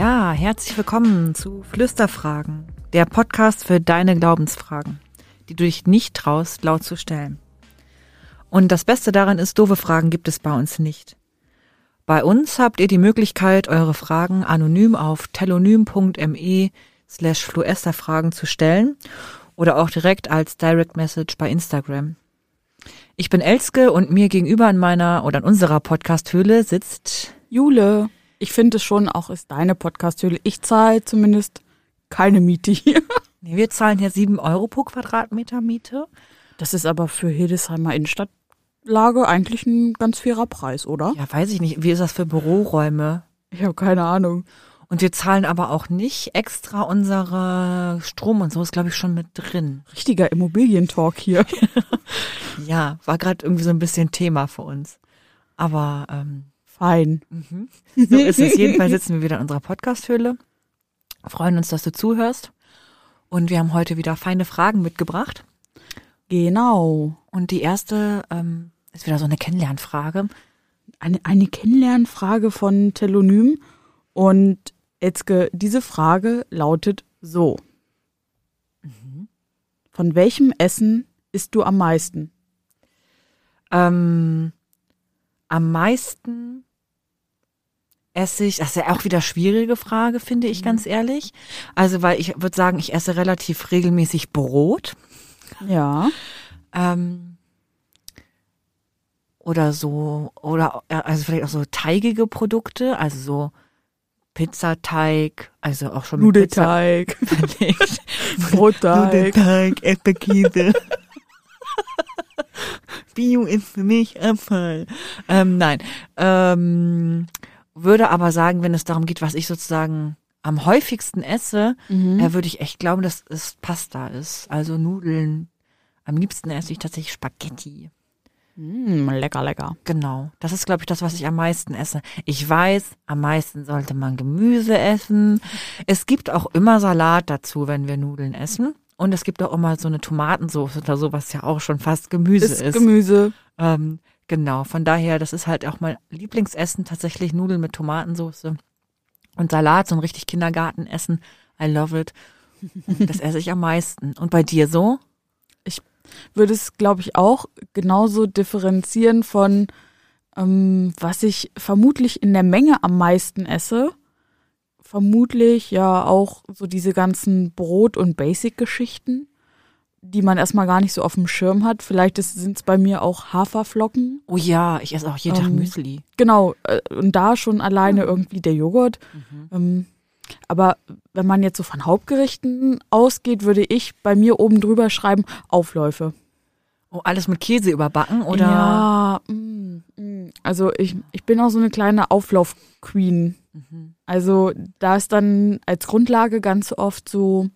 Ja, herzlich willkommen zu Flüsterfragen, der Podcast für deine Glaubensfragen, die du dich nicht traust, laut zu stellen. Und das Beste daran ist, doofe Fragen gibt es bei uns nicht. Bei uns habt ihr die Möglichkeit, eure Fragen anonym auf telonym.me slash fluesterfragen zu stellen oder auch direkt als Direct Message bei Instagram. Ich bin Elske und mir gegenüber in meiner oder in unserer Podcast-Höhle sitzt Jule. Ich finde es schon auch ist deine Podcast-Höhle. Ich zahle zumindest keine Miete hier. Nee, wir zahlen hier sieben Euro pro Quadratmeter Miete. Das ist aber für Hildesheimer Innenstadtlage eigentlich ein ganz fairer Preis, oder? Ja, weiß ich nicht. Wie ist das für Büroräume? Ich habe keine Ahnung. Und wir zahlen aber auch nicht extra unsere Strom und so ist, glaube ich, schon mit drin. Richtiger Immobilientalk hier. Ja, war gerade irgendwie so ein bisschen Thema für uns. Aber ähm, Fein. so ist es. Jedenfalls sitzen wir wieder in unserer Podcast-Höhle. Freuen uns, dass du zuhörst. Und wir haben heute wieder feine Fragen mitgebracht. Genau. Und die erste ähm, ist wieder so eine Kennenlernfrage. Eine, eine Kennenlernfrage von Telonym. Und Etzke, diese Frage lautet so. Von welchem Essen isst du am meisten? Ähm, am meisten esse ich, das ist ja auch wieder schwierige Frage, finde ich ganz ehrlich. Also, weil ich würde sagen, ich esse relativ regelmäßig Brot. Ja. Ähm, oder so, oder also vielleicht auch so teigige Produkte, also so Pizzateig, also auch schon Nudelteig. Brotteig. Nudelteig, Erdbeerkäse. Bio ist für mich Abfall. Ähm, nein, ähm, würde aber sagen, wenn es darum geht, was ich sozusagen am häufigsten esse, Mhm. äh, würde ich echt glauben, dass es Pasta ist. Also Nudeln. Am liebsten esse ich tatsächlich Spaghetti. Mm, lecker, lecker. Genau. Das ist, glaube ich, das, was ich am meisten esse. Ich weiß, am meisten sollte man Gemüse essen. Es gibt auch immer Salat dazu, wenn wir Nudeln essen. Und es gibt auch immer so eine Tomatensauce oder so, was ja auch schon fast Gemüse Ist ist. Gemüse. ähm, genau. Von daher, das ist halt auch mein Lieblingsessen, tatsächlich Nudeln mit Tomatensauce. Und Salat, so ein richtig Kindergartenessen. I love it. Das esse ich am meisten. Und bei dir so? würde es, glaube ich, auch genauso differenzieren von, ähm, was ich vermutlich in der Menge am meisten esse. Vermutlich ja auch so diese ganzen Brot- und Basic-Geschichten, die man erstmal gar nicht so auf dem Schirm hat. Vielleicht sind es bei mir auch Haferflocken. Oh ja, ich esse auch jeden Tag Ähm, Müsli. Genau, äh, und da schon alleine irgendwie der Joghurt. Ähm, aber wenn man jetzt so von Hauptgerichten ausgeht, würde ich bei mir oben drüber schreiben Aufläufe. Oh, alles mit Käse überbacken oder? Ja, mm, mm. also ich, ich bin auch so eine kleine Auflauf-Queen. Also da ist dann als Grundlage ganz oft so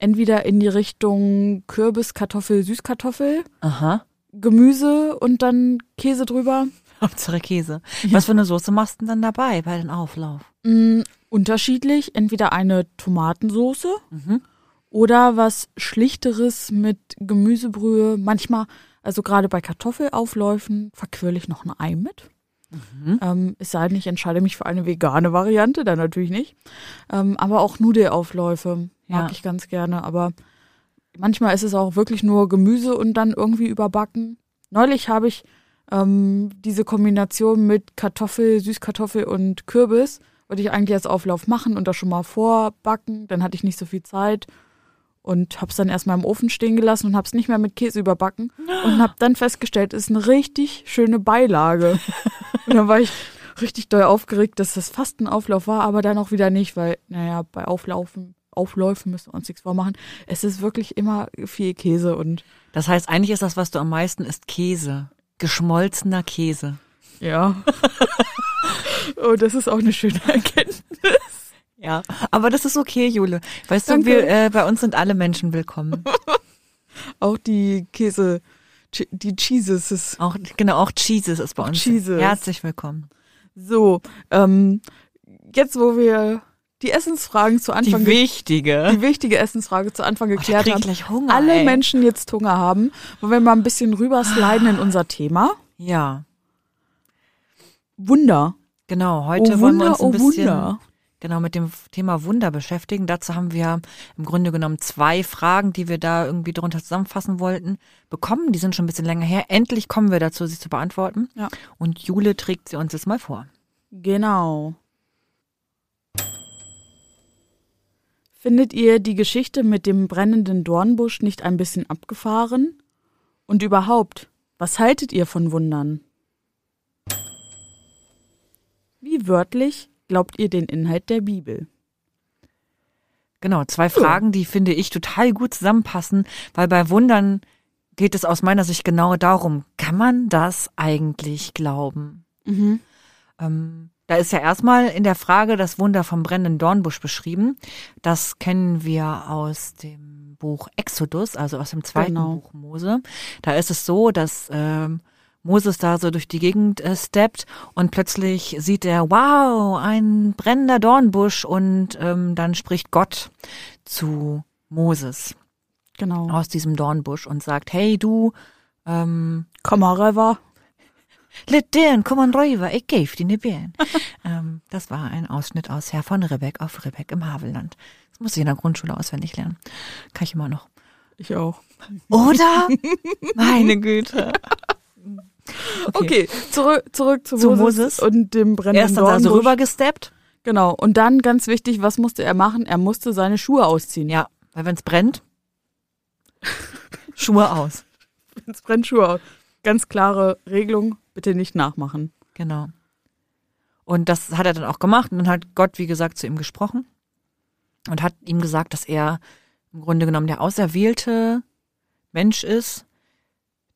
entweder in die Richtung Kürbis, Kartoffel, Süßkartoffel, Aha. Gemüse und dann Käse drüber. Hauptsache Käse. Was für eine Soße machst du denn dann dabei bei den Auflauf? Mm, unterschiedlich, entweder eine Tomatensoße Mhm. oder was Schlichteres mit Gemüsebrühe. Manchmal, also gerade bei Kartoffelaufläufen, verquirle ich noch ein Ei mit. Mhm. Ähm, es sei denn, ich entscheide mich für eine vegane Variante, dann natürlich nicht. Ähm, aber auch Nudelaufläufe mag Ja. ich ganz gerne. Aber manchmal ist es auch wirklich nur Gemüse und dann irgendwie überbacken. Neulich habe ich ähm, diese Kombination mit Kartoffel, Süßkartoffel und Kürbis, wollte ich eigentlich als Auflauf machen und das schon mal vorbacken. Dann hatte ich nicht so viel Zeit und habe es dann erstmal im Ofen stehen gelassen und habe es nicht mehr mit Käse überbacken und habe dann festgestellt, es ist eine richtig schöne Beilage. und dann war ich richtig doll aufgeregt, dass das fast ein Auflauf war, aber dann auch wieder nicht, weil, naja, bei Auflaufen, Aufläufen müssen wir uns nichts vormachen. Es ist wirklich immer viel Käse und Das heißt, eigentlich ist das, was du am meisten isst, Käse. Geschmolzener Käse. ja. oh, das ist auch eine schöne Erkenntnis. Ja, aber das ist okay, Jule. Weißt Danke. du, wir, äh, bei uns sind alle Menschen willkommen. Auch die Käse, die Cheeses ist Auch genau, auch Cheeses ist bei Auch uns. Cheeses. Herzlich willkommen. So, ähm, jetzt, wo wir die Essensfragen zu Anfang, Die wichtige. die wichtige Essensfrage zu Anfang Oh, geklärt ich haben, gleich Hunger, alle ey. Menschen jetzt Hunger haben, wollen wir mal ein bisschen rübersliden in unser Thema. Ja, Wunder. genau. Heute oh wollen wir Wunder, uns ein oh bisschen Wunder. Genau mit dem Thema Wunder beschäftigen. Dazu haben wir im Grunde genommen zwei Fragen, die wir da irgendwie drunter zusammenfassen wollten, bekommen. Die sind schon ein bisschen länger her. Endlich kommen wir dazu, sie zu beantworten. Ja. Und Jule trägt sie uns jetzt mal vor. Genau. Findet ihr die Geschichte mit dem brennenden Dornbusch nicht ein bisschen abgefahren? Und überhaupt, was haltet ihr von Wundern? Wie wörtlich glaubt ihr den Inhalt der Bibel? Genau, zwei Fragen, die finde ich total gut zusammenpassen, weil bei Wundern geht es aus meiner Sicht genau darum, kann man das eigentlich glauben? Mhm. Ähm, da ist ja erstmal in der Frage das Wunder vom brennenden Dornbusch beschrieben. Das kennen wir aus dem Buch Exodus, also aus dem zweiten Genau. Buch Mose. Da ist es so, dass ähm, Moses da so durch die Gegend äh, steppt und plötzlich sieht er, wow, ein brennender Dornbusch und ähm, dann spricht Gott zu Moses Genau. aus diesem Dornbusch und sagt, hey du, ähm, Komm mal rüber. Lit den, komm an rüber, ich gebe dir ne Bären. ähm, das war ein Ausschnitt aus Herr von Ribbeck auf Ribbeck im Havelland. Das muss ich in der Grundschule auswendig lernen. Kann ich immer noch. Ich auch. Oder? Meine Güte. Okay, zurück, zurück zu, Zu Moses, Moses. und dem Er brennenden ist dann Dornbusch. also rübergesteppt. Genau. Und dann ganz wichtig, was musste er machen? Er musste seine Schuhe ausziehen. Ja, weil wenn es brennt, Schuhe aus. Es brennt Schuhe aus. Ganz klare Regelung, bitte nicht nachmachen. Genau. Und das hat er dann auch gemacht. Und dann hat Gott, wie gesagt, zu ihm gesprochen und hat ihm gesagt, dass er im Grunde genommen der auserwählte Mensch ist,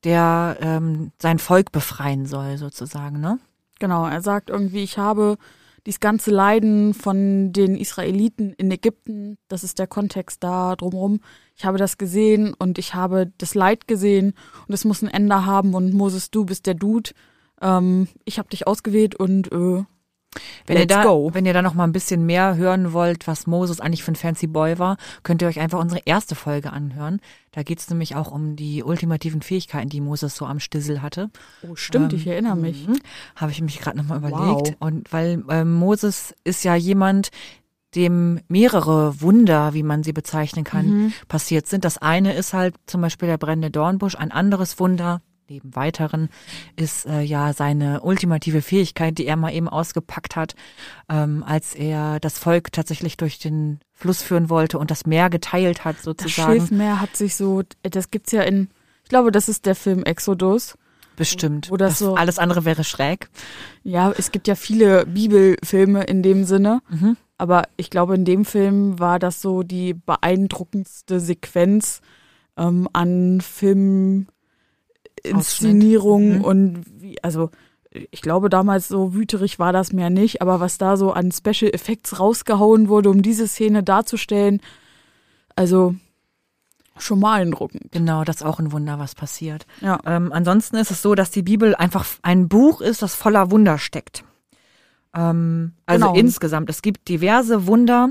der ähm, sein Volk befreien soll, sozusagen, ne? Genau, er sagt irgendwie, ich habe dieses ganze Leiden von den Israeliten in Ägypten, das ist der Kontext da drumherum. Ich habe das gesehen und ich habe das Leid gesehen und es muss ein Ende haben und Moses, du bist der Dude. Ähm, ich habe dich ausgewählt und äh, Wenn ihr Let's da, go. wenn ihr da noch mal ein bisschen mehr hören wollt, was Moses eigentlich für ein fancy Boy war, könnt ihr euch einfach unsere erste Folge anhören. Da geht's nämlich auch um die ultimativen Fähigkeiten, die Moses so am Stissel hatte. oh stimmt, ich Ähm, erinnere mich. Mhm. Habe ich mich gerade nochmal Wow. überlegt. Und weil ähm, Moses ist ja jemand, dem mehrere Wunder, wie man sie bezeichnen kann, Mhm. passiert sind. Das eine ist halt zum Beispiel der brennende Dornbusch. Ein anderes Wunder, neben weiteren, ist äh, ja seine ultimative Fähigkeit, die er mal eben ausgepackt hat, ähm, als er das Volk tatsächlich durch den Fluss führen wollte und das Meer geteilt hat Das sozusagen. Schilfmeer hat sich so, das gibt's ja in, ich glaube, das ist der Film Exodus. Bestimmt. Das so- alles andere wäre schräg. Ja, es gibt ja viele Bibelfilme in dem Sinne. Mhm. Aber ich glaube, in dem Film war das so die beeindruckendste Sequenz ähm, an Filminszenierung Mhm. und wie, also ich glaube damals so wüterig war das mehr nicht, aber was da so an Special Effects rausgehauen wurde, um diese Szene darzustellen, also schon mal beeindruckend. Genau, das ist auch ein Wunder, was passiert. Ja. Ähm, ansonsten ist es so, dass die Bibel einfach ein Buch ist, das voller Wunder steckt. Ähm, also Genau. insgesamt, es gibt diverse Wunder.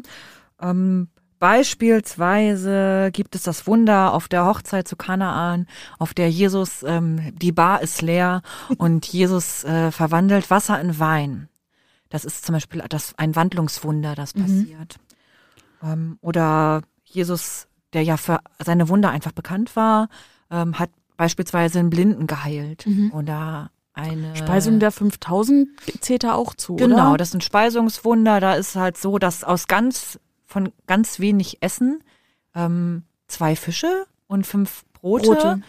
Ähm, beispielsweise gibt es das Wunder auf der Hochzeit zu Kanaan, auf der Jesus, ähm, die Bar ist leer und Jesus äh, verwandelt Wasser in Wein. Das ist zum Beispiel das, ein Wandlungswunder, das passiert. Ähm, oder Jesus, der ja für seine Wunder einfach bekannt war, ähm, hat beispielsweise einen Blinden geheilt. Oder eine Speisung der 5000 zählt da auch zu, Genau, oder? das sind Speisungswunder. Da ist halt so, dass aus ganz von ganz wenig Essen ähm, zwei Fische und fünf Brote, Brote.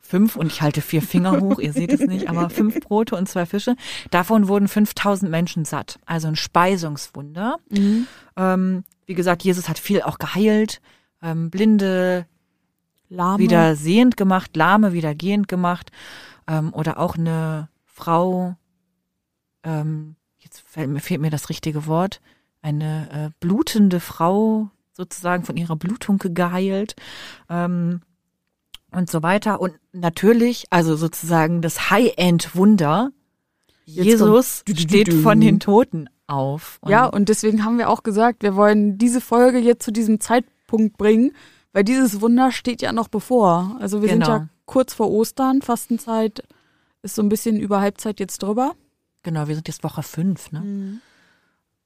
fünf und ich halte vier Finger hoch, ihr seht es nicht, aber fünf Brote und zwei Fische. Davon wurden 5000 Menschen satt. Also ein Speisungswunder. Mhm. Ähm, wie gesagt, Jesus hat viel auch geheilt, ähm, Blinde Lahme. wieder sehend gemacht, Lahme wieder gehend gemacht. Ähm, oder auch eine Frau, ähm, jetzt fällt mir, fehlt mir das richtige Wort, eine äh, blutende Frau sozusagen von ihrer Blutung geheilt. Ähm, und so weiter. Und natürlich, also sozusagen das High-End-Wunder, Jetzt Jesus kommt- steht von den Toten auf. Und ja, und deswegen haben wir auch gesagt, wir wollen diese Folge jetzt zu diesem Zeitpunkt bringen, weil dieses Wunder steht ja noch bevor. Also wir genau. sind ja kurz vor Ostern, Fastenzeit ist so ein bisschen über Halbzeit jetzt drüber. Genau, wir sind jetzt Woche fünf, ne? Mhm.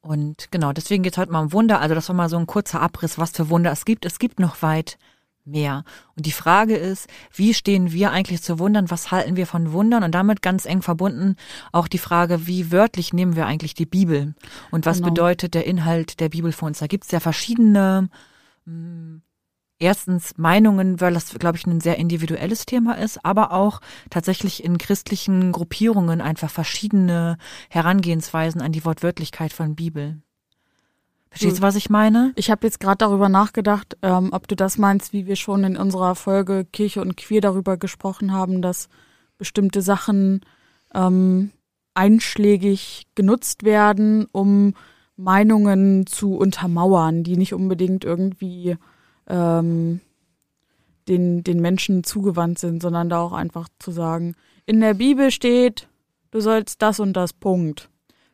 Und genau, deswegen geht es heute mal um Wunder. Also das war mal so ein kurzer Abriss, was für Wunder es gibt. Es gibt noch weit mehr. Und die Frage ist, wie stehen wir eigentlich zu Wundern? Was halten wir von Wundern? Und damit ganz eng verbunden auch die Frage, wie wörtlich nehmen wir eigentlich die Bibel? Und was genau. bedeutet der Inhalt der Bibel für uns? Da gibt es ja verschiedene, hm, erstens Meinungen, weil das, glaube ich, ein sehr individuelles Thema ist, aber auch tatsächlich in christlichen Gruppierungen einfach verschiedene Herangehensweisen an die Wortwörtlichkeit von Bibel. Verstehst du, was ich meine? Ich habe jetzt gerade darüber nachgedacht, ähm, ob du das meinst, wie wir schon in unserer Folge Kirche und Queer darüber gesprochen haben, dass bestimmte Sachen ähm, einschlägig genutzt werden, um Meinungen zu untermauern, die nicht unbedingt irgendwie ähm, den, den Menschen zugewandt sind, sondern da auch einfach zu sagen, in der Bibel steht, du sollst das und das Punkt.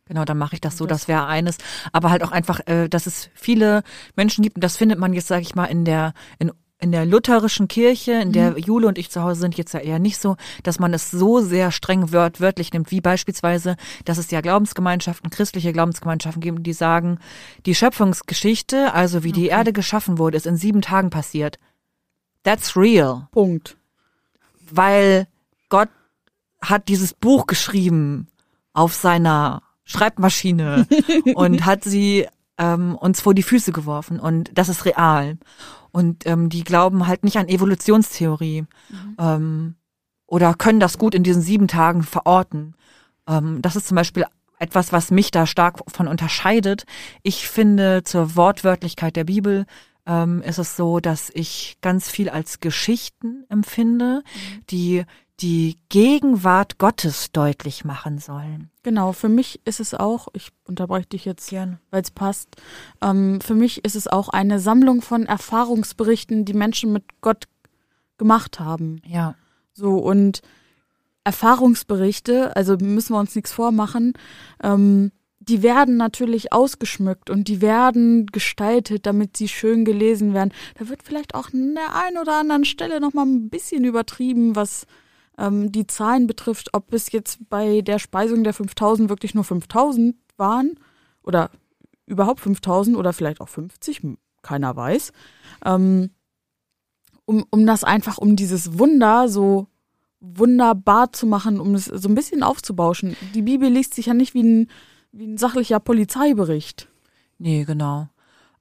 Genau, dann mache ich das so, das, wäre eines. Aber halt auch einfach, äh, dass es viele Menschen gibt, und das findet man jetzt, sage ich mal, in der, in in der lutherischen Kirche, in der mhm. Jule und ich zu Hause sind, jetzt ja eher nicht so, dass man es so sehr streng wört, wörtlich nimmt, wie beispielsweise, dass es ja Glaubensgemeinschaften, christliche Glaubensgemeinschaften gibt, die sagen, die Schöpfungsgeschichte, also wie okay. die Erde geschaffen wurde, ist in sieben Tagen passiert. That's real. Punkt. Weil Gott hat dieses Buch geschrieben auf seiner Schreibmaschine und hat sie ähm, uns vor die Füße geworfen und das ist real. Und ähm, die glauben halt nicht an Evolutionstheorie mhm. ähm, oder können das gut in diesen sieben Tagen verorten. Ähm, das ist zum Beispiel etwas, was mich da stark von unterscheidet. Ich finde zur Wortwörtlichkeit der Bibel ähm, ist es so, dass ich ganz viel als Geschichten empfinde, mhm. die die Gegenwart Gottes deutlich machen sollen. Genau, für mich ist es auch, ich unterbreche dich jetzt, weil es passt, ähm, für mich ist es auch eine Sammlung von Erfahrungsberichten, die Menschen mit Gott gemacht haben. Ja. So, und Erfahrungsberichte, also müssen wir uns nichts vormachen, ähm, die werden natürlich ausgeschmückt und die werden gestaltet, damit sie schön gelesen werden. Da wird vielleicht auch an der einen oder anderen Stelle nochmal ein bisschen übertrieben, was ähm, die Zahlen betrifft, ob es jetzt bei der Speisung der 5000 wirklich nur 5000 waren oder überhaupt 5000 oder vielleicht auch 50, keiner weiß. Ähm, um, um das einfach, um dieses Wunder so wunderbar zu machen, um es so ein bisschen aufzubauschen. Die Bibel liest sich ja nicht wie ein, wie ein sachlicher Polizeibericht. Nee, genau.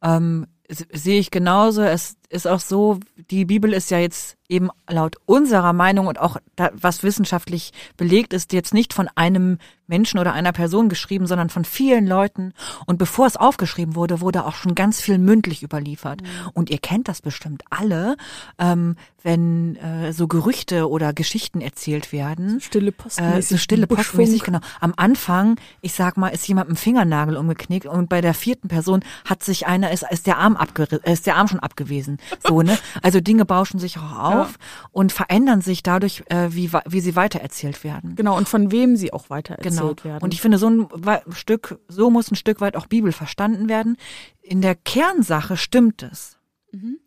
Ähm, sehe ich genauso. Es ist auch so, die Bibel ist ja jetzt eben laut unserer Meinung und auch da, was wissenschaftlich belegt ist, jetzt nicht von einem Menschen oder einer Person geschrieben, sondern von vielen Leuten. Und bevor es aufgeschrieben wurde, wurde auch schon ganz viel mündlich überliefert. Mhm. Und ihr kennt das bestimmt alle, ähm, wenn äh, so Gerüchte oder Geschichten erzählt werden. So stille Postmäßig. Äh, so stille Postmäßig, genau. Am Anfang, ich sag mal, ist jemand ein Fingernagel umgeknickt und bei der vierten Person hat sich einer, ist, ist der Arm abgerissen, ist der Arm schon abgewesen. So, ne? Also Dinge bauschen sich auch auf ja. und verändern sich dadurch, äh, wie, wie sie weitererzählt werden. Genau, und von wem sie auch weitererzählt genau. werden. Und ich finde, so ein Stück, so muss ein Stück weit auch Bibel verstanden werden. In der Kernsache stimmt es. Mhm.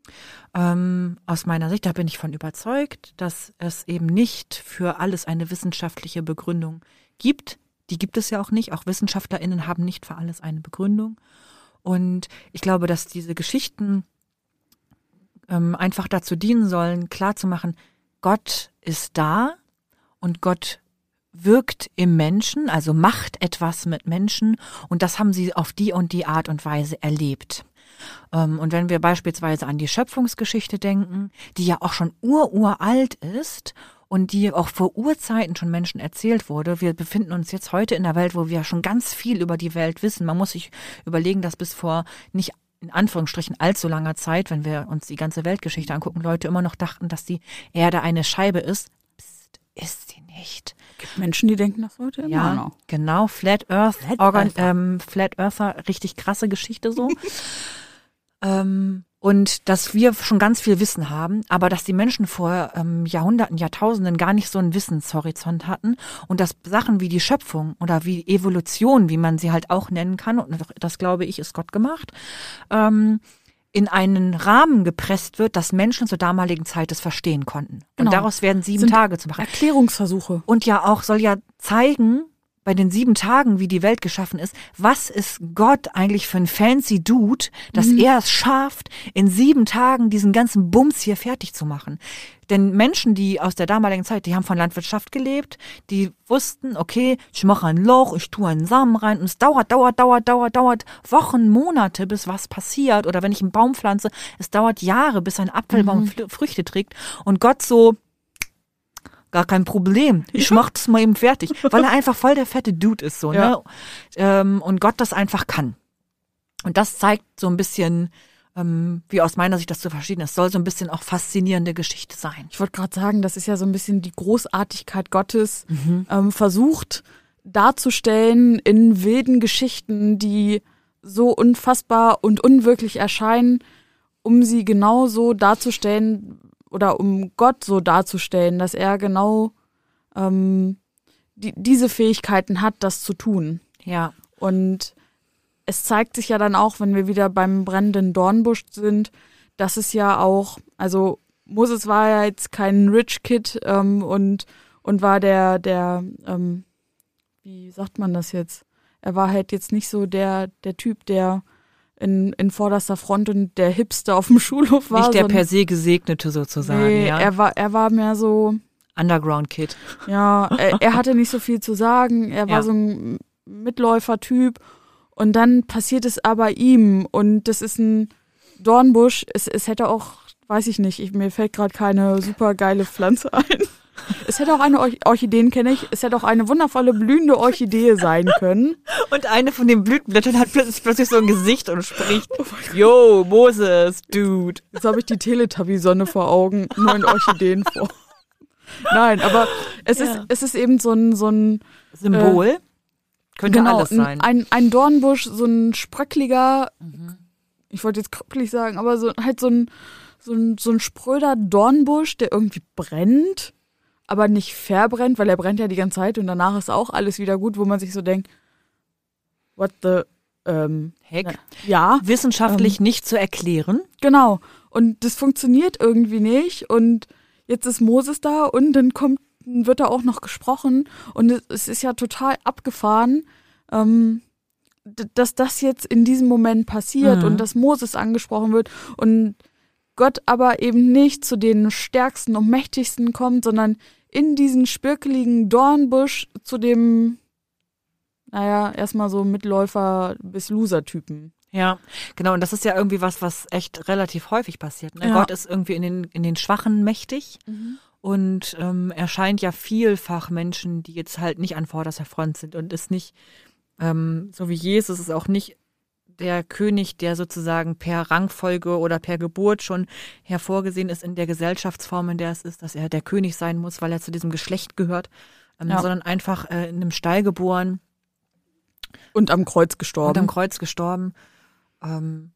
Ähm, aus meiner Sicht, da bin ich von überzeugt, dass es eben nicht für alles eine wissenschaftliche Begründung gibt. Die gibt es ja auch nicht. Auch WissenschaftlerInnen haben nicht für alles eine Begründung. Und ich glaube, dass diese Geschichten ähm, einfach dazu dienen sollen, klarzumachen, Gott ist da und Gott wirkt im Menschen, also macht etwas mit Menschen und das haben sie auf die und die Art und Weise erlebt. Ähm, und wenn wir beispielsweise an die Schöpfungsgeschichte denken, die ja auch schon ururalt ist und die auch vor Urzeiten schon Menschen erzählt wurde. Wir befinden uns jetzt heute in der Welt, wo wir schon ganz viel über die Welt wissen. Man muss sich überlegen, dass bis vor nicht in Anführungsstrichen allzu langer Zeit, wenn wir uns die ganze Weltgeschichte angucken, Leute immer noch dachten, dass die Erde eine Scheibe ist. Psst, ist sie nicht. Gibt Menschen, die denken das heute immer ja, noch. Genau, Flat Earth, Flat, Organ, Earther. Ähm, Flat Earther, richtig krasse Geschichte so. ähm, und dass wir schon ganz viel Wissen haben, aber dass die Menschen vor ähm, Jahrhunderten, Jahrtausenden gar nicht so einen Wissenshorizont hatten und dass Sachen wie die Schöpfung oder wie Evolution, wie man sie halt auch nennen kann, und das glaube ich, ist Gott gemacht, ähm, in einen Rahmen gepresst wird, dass Menschen zur damaligen Zeit es verstehen konnten. Genau. Und daraus werden sieben Sind Tage zu machen. Erklärungsversuche. Und ja auch soll ja zeigen, bei den sieben Tagen, wie die Welt geschaffen ist, was ist Gott eigentlich für ein fancy Dude, dass Mhm. er es schafft, in sieben Tagen diesen ganzen Bums hier fertig zu machen. Denn Menschen, die aus der damaligen Zeit, die haben von Landwirtschaft gelebt, die wussten, okay, ich mache ein Loch, ich tue einen Samen rein und es dauert, dauert, dauert, dauert, dauert Wochen, Monate, bis was passiert. Oder wenn ich einen Baum pflanze, es dauert Jahre, bis ein Apfelbaum Fl- Früchte trägt. Und Gott so, gar kein Problem. Ich mach das mal eben fertig, weil er einfach voll der fette Dude ist so, Ja. ne? Ähm, und Gott das einfach kann. Und das zeigt so ein bisschen, ähm, wie aus meiner Sicht das zu verstehen ist. Soll so ein bisschen auch faszinierende Geschichte sein. Ich wollte gerade sagen, das ist ja so ein bisschen die Großartigkeit Gottes ähm, versucht darzustellen in wilden Geschichten, die so unfassbar und unwirklich erscheinen, um sie genau so darzustellen oder um Gott so darzustellen, dass er genau ähm, die, diese Fähigkeiten hat, das zu tun. Ja. Und es zeigt sich ja dann auch, wenn wir wieder beim brennenden Dornbusch sind, dass es ja auch, also Moses war ja jetzt kein Rich Kid ähm, und, und war der, der, ähm, wie sagt man das jetzt? Er war halt jetzt nicht so der, der Typ, der in, in vorderster Front und der Hipster auf dem Schulhof war. Nicht der per se Gesegnete sozusagen, nee, ja. er war, er war mehr so, Underground Kid. ja, er, er hatte nicht so viel zu sagen. Er war Ja. so ein Mitläufertyp. Und dann passiert es aber ihm. Und das ist ein Dornbusch. Es, es hätte auch, weiß ich nicht, ich, mir fällt gerade keine super geile Pflanze ein. Es hätte auch eine Orch Orchideen, kenne ich. Es hätte auch eine wundervolle blühende Orchidee sein können. Und eine von den Blütenblättern hat plötzlich, plötzlich so ein Gesicht und spricht, Yo, Moses, Dude. Jetzt habe ich die Teletubby-Sonne vor Augen, nur in Orchideen vor. Nein, aber es Ja. ist, es ist eben so ein, so ein Symbol. Könnte alles sein. Ein, ein, ein Dornbusch, so ein spröckliger, Mhm. ich wollte jetzt krüppelig sagen, aber so halt so ein, so ein, so ein spröder Dornbusch, der irgendwie brennt, aber nicht verbrennt, weil er brennt ja die ganze Zeit und danach ist auch alles wieder gut, wo man sich so denkt, what the, ähm, Heck. ja, Wissenschaftlich nicht zu erklären. genau. Und das funktioniert irgendwie nicht und jetzt ist Moses da und dann kommt, wird da auch noch gesprochen und es, es ist ja total abgefahren, ähm, dass das jetzt in diesem Moment passiert Mhm. und dass Moses angesprochen wird und Gott aber eben nicht zu den stärksten und mächtigsten kommt, sondern in diesen spirkeligen Dornbusch zu dem, naja, erstmal so Mitläufer bis Loser-Typen. Ja, genau. Und das ist ja irgendwie was, was echt relativ häufig passiert. Ne? Ja. Gott ist irgendwie in den, in den Schwachen mächtig und ähm, erscheint ja vielfach Menschen, die jetzt halt nicht an vorderster Front sind und ist nicht, ähm, so wie Jesus, ist auch nicht der König, der sozusagen per Rangfolge oder per Geburt schon hervorgesehen ist in der Gesellschaftsform, in der es ist, dass er der König sein muss, weil er zu diesem Geschlecht gehört, ähm, Ja. sondern einfach äh, in einem Stall geboren Und am Kreuz und gestorben. am Kreuz gestorben. Ähm,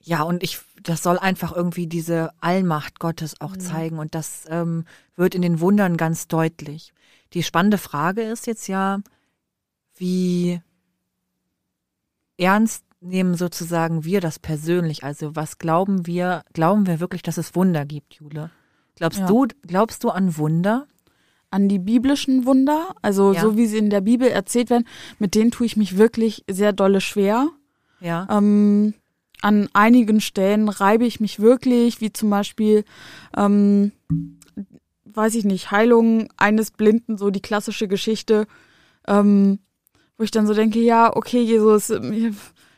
ja, und ich, das soll einfach irgendwie diese Allmacht Gottes auch zeigen und das ähm, wird in den Wundern ganz deutlich. Die spannende Frage ist jetzt ja, wie ernst nehmen sozusagen wir das persönlich? Also was glauben wir? Glauben wir wirklich, dass es Wunder gibt, Jule? Glaubst Ja. du, glaubst du an Wunder? an die biblischen Wunder, also Ja. so wie sie in der Bibel erzählt werden, mit denen tue ich mich wirklich sehr dolle schwer. Ja. Ähm, an einigen Stellen reibe ich mich wirklich, wie zum Beispiel, ähm, weiß ich nicht, Heilung eines Blinden, so die klassische Geschichte, ähm, wo ich dann so denke, ja, okay, Jesus,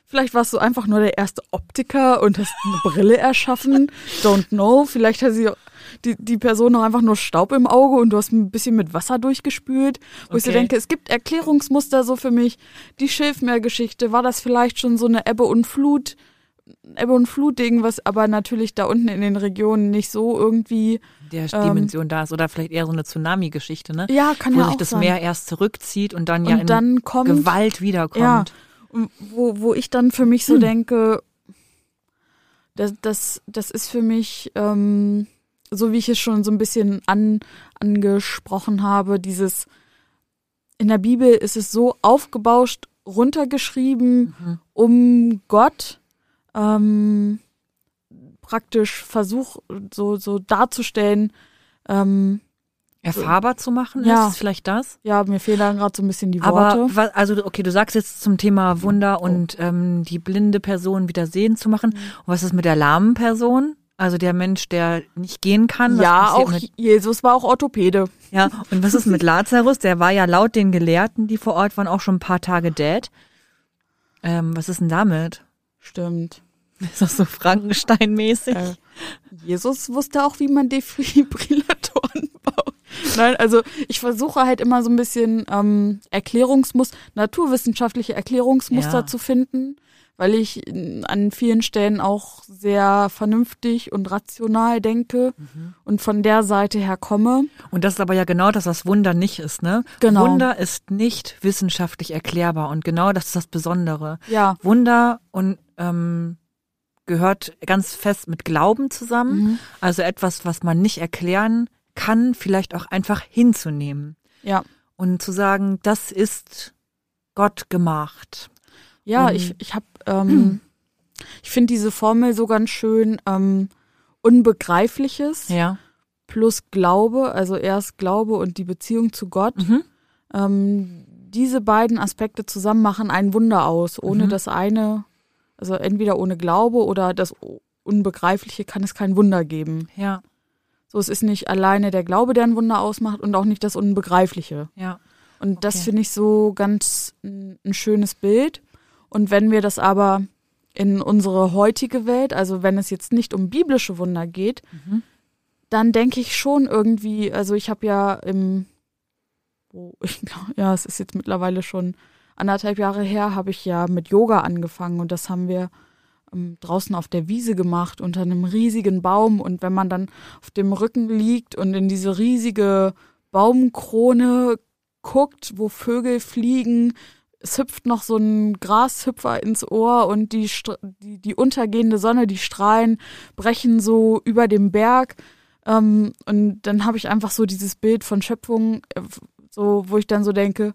vielleicht warst du einfach nur der erste Optiker und hast eine Brille erschaffen, don't know, vielleicht hat sie die, die Person noch einfach nur Staub im Auge und du hast ein bisschen mit Wasser durchgespült, wo ich so Okay. denke, es gibt Erklärungsmuster so für mich. Die Schilfmeergeschichte, war das vielleicht schon so eine Ebbe und Flut, Ebbe und Flut-Ding, was aber natürlich da unten in den Regionen nicht so irgendwie, Der ähm, Dimension da ist oder vielleicht eher so eine Tsunami-Geschichte, ne? ja, kann wo ja sich auch das sein. Meer erst zurückzieht und dann ja und in dann kommt, Gewalt wiederkommt. Ja. Wo, wo ich dann für mich so Hm. denke, Das, das, das ist für mich, ähm, so wie ich es schon so ein bisschen an, angesprochen habe, dieses in der Bibel ist es so aufgebauscht, runtergeschrieben, Mhm. um Gott ähm, praktisch Versuch so, so darzustellen. Ähm, Erfahrbar zu machen, Ja. ist vielleicht das? ja, mir fehlen gerade so ein bisschen die Aber Worte. wa- also okay, du sagst jetzt zum Thema Wunder und ähm, die blinde Person wieder sehen zu machen. Mhm. Und was ist mit der lahmen Person? Also der Mensch, der nicht gehen kann. Ja, auch Mit, Jesus war auch Orthopäde. ja, und was ist mit Lazarus? Der war ja laut den Gelehrten, die vor Ort waren, auch schon ein paar Tage dead. Ähm, was ist denn damit? Stimmt. Ist das so Frankenstein-mäßig? Äh, Jesus wusste auch, wie man Defibrillatoren. Nein, also ich versuche halt immer so ein bisschen ähm, Erklärungsmuster, naturwissenschaftliche Erklärungsmuster Ja. zu finden, weil ich äh, an vielen Stellen auch sehr vernünftig und rational denke Mhm. und von der Seite her komme. Und das ist aber ja genau das, was Wunder nicht ist, ne? Genau. Wunder ist nicht wissenschaftlich erklärbar und genau das ist das Besondere. Ja. Wunder und ähm, gehört ganz fest mit Glauben zusammen. Mhm. Also etwas, was man nicht erklären kann, vielleicht auch einfach hinzunehmen Ja. und zu sagen, das ist Gott gemacht. Ja, Und- ich, ich habe, ähm, ich finde diese Formel so ganz schön ähm, Unbegreifliches Ja. plus Glaube, also erst Glaube und die Beziehung zu Gott. Mhm. Ähm, diese beiden Aspekte zusammen machen ein Wunder aus. Ohne Mhm. das eine, also entweder ohne Glaube oder das Unbegreifliche kann es kein Wunder geben. Ja. So, es ist nicht alleine der Glaube, der ein Wunder ausmacht und auch nicht das Unbegreifliche. Ja. Und das Okay. finde ich so ganz ein, ein schönes Bild. Und wenn wir das aber in unsere heutige Welt, also wenn es jetzt nicht um biblische Wunder geht, Mhm. dann denke ich schon irgendwie, also ich habe ja im, wo ich ja, es ist jetzt mittlerweile schon anderthalb Jahre her, habe ich ja mit Yoga angefangen und das haben wir draußen auf der Wiese gemacht unter einem riesigen Baum und wenn man dann auf dem Rücken liegt und in diese riesige Baumkrone guckt, wo Vögel fliegen, es hüpft noch so ein Grashüpfer ins Ohr und die, die, die untergehende Sonne, die Strahlen brechen so über dem Berg. Ähm, und dann habe ich einfach so dieses Bild von Schöpfung, äh, so, wo ich dann so denke,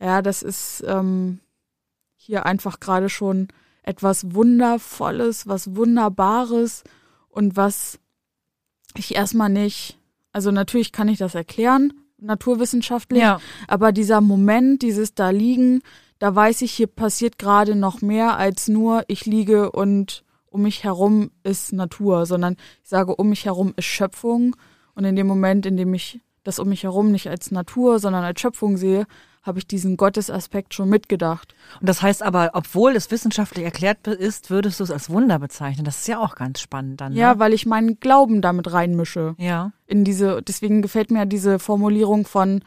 ja, das ist ähm, hier einfach gerade schon etwas Wundervolles, was Wunderbares und was ich erstmal nicht, also natürlich kann ich das erklären, naturwissenschaftlich, Ja. aber dieser Moment, dieses da liegen, da weiß ich, hier passiert gerade noch mehr als nur ich liege und um mich herum ist Natur, sondern ich sage, um mich herum ist Schöpfung und in dem Moment, in dem ich das um mich herum nicht als Natur, sondern als Schöpfung sehe, habe ich diesen Gottesaspekt schon mitgedacht. Und das heißt aber, obwohl es wissenschaftlich erklärt ist, würdest du es als Wunder bezeichnen. Das ist ja auch ganz spannend dann. Ja, Ne? weil ich meinen Glauben damit reinmische. Ja. in diese, deswegen gefällt mir diese Formulierung von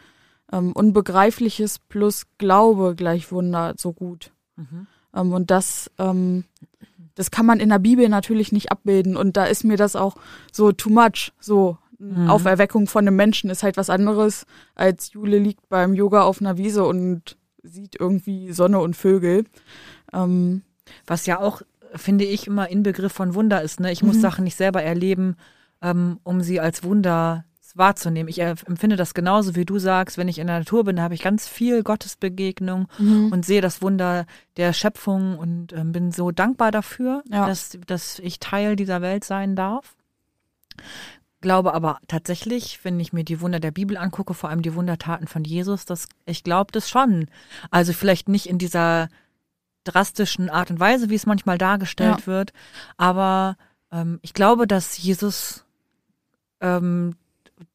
ähm, Unbegreifliches plus Glaube gleich Wunder so gut. Mhm. Ähm, und das, ähm, das kann man in der Bibel natürlich nicht abbilden. Und da ist mir das auch so too much. So, Mhm. Auferweckung von einem Menschen ist halt was anderes, als Jule liegt beim Yoga auf einer Wiese und sieht irgendwie Sonne und Vögel. Ähm, Was ja auch, finde ich, immer Inbegriff von Wunder ist. Ne? Ich muss Mhm. Sachen nicht selber erleben, ähm, um sie als Wunder wahrzunehmen. Ich äh, empfinde das genauso, wie du sagst. Wenn ich in der Natur bin, da habe ich ganz viel Gottesbegegnung und sehe das Wunder der Schöpfung und ähm, bin so dankbar dafür, Ja. dass, dass ich Teil dieser Welt sein darf. Glaube aber tatsächlich, wenn ich mir die Wunder der Bibel angucke, vor allem die Wundertaten von Jesus, dass ich glaube das schon. Also vielleicht nicht in dieser drastischen Art und Weise, wie es manchmal dargestellt Ja. wird, aber ähm, ich glaube, dass Jesus ähm,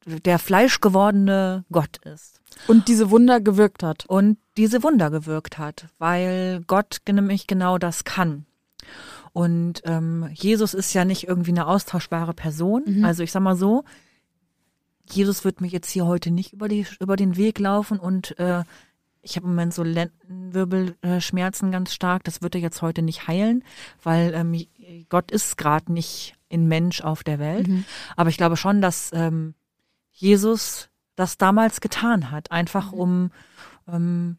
der fleischgewordene Gott ist und diese Wunder gewirkt hat. und diese Wunder gewirkt hat, weil Gott nämlich genau das kann. Und ähm, Jesus ist ja nicht irgendwie eine austauschbare Person. Mhm. Also ich sag mal so, Jesus wird mir jetzt hier heute nicht über, die, über den Weg laufen und äh, ich habe im Moment so Lendenwirbelschmerzen ganz stark. Das wird er jetzt heute nicht heilen, weil ähm, Gott ist gerade nicht in Mensch auf der Welt. Mhm. Aber ich glaube schon, dass ähm, Jesus das damals getan hat, einfach um ähm,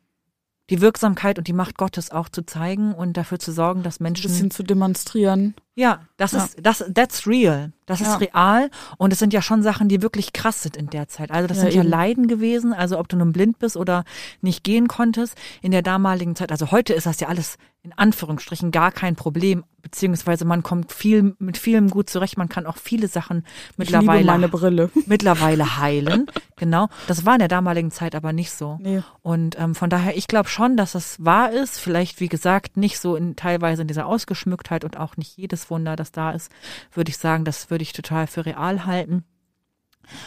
die Wirksamkeit und die Macht Gottes auch zu zeigen und dafür zu sorgen, dass Ein Menschen bisschen zu demonstrieren. ja, das Ja. ist, das, that's real. Das Ja. ist real. Und es sind ja schon Sachen, die wirklich krass sind in der Zeit. Also das Ja, sind ja eben. Leiden gewesen. Also ob du nun blind bist oder nicht gehen konntest in der damaligen Zeit. Also heute ist das ja alles in Anführungsstrichen gar kein Problem. Beziehungsweise man kommt viel, mit vielem gut zurecht. Man kann auch viele Sachen mittlerweile, meine Brille. mittlerweile heilen. Genau. Das war in der damaligen Zeit aber nicht so. Nee. Und ähm, von daher, ich glaube schon, dass es wahr ist. Vielleicht, wie gesagt, nicht so in teilweise in dieser Ausgeschmücktheit und auch nicht jedes Wunder, das da ist, würde ich sagen, das würde ich total für real halten.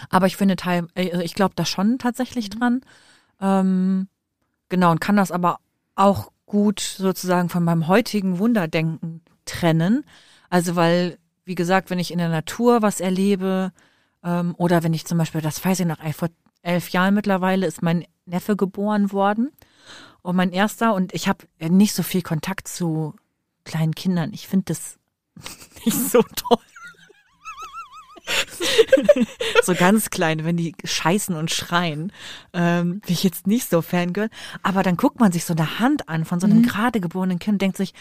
Aber ich finde, teil, äh, ich glaube da schon tatsächlich dran. Ähm, genau, und kann das aber auch gut sozusagen von meinem heutigen Wunderdenken trennen. Also, weil, wie gesagt, wenn ich in der Natur was erlebe, ähm, oder wenn ich zum Beispiel, das weiß ich noch, vor elf Jahren mittlerweile ist mein Neffe geboren worden und mein erster und ich habe nicht so viel Kontakt zu kleinen Kindern. Ich finde das nicht so toll. so ganz klein, wenn die scheißen und schreien, ähm, bin ich jetzt nicht so Fangirl. Aber dann guckt man sich so eine Hand an von so einem gerade geborenen Kind und denkt sich,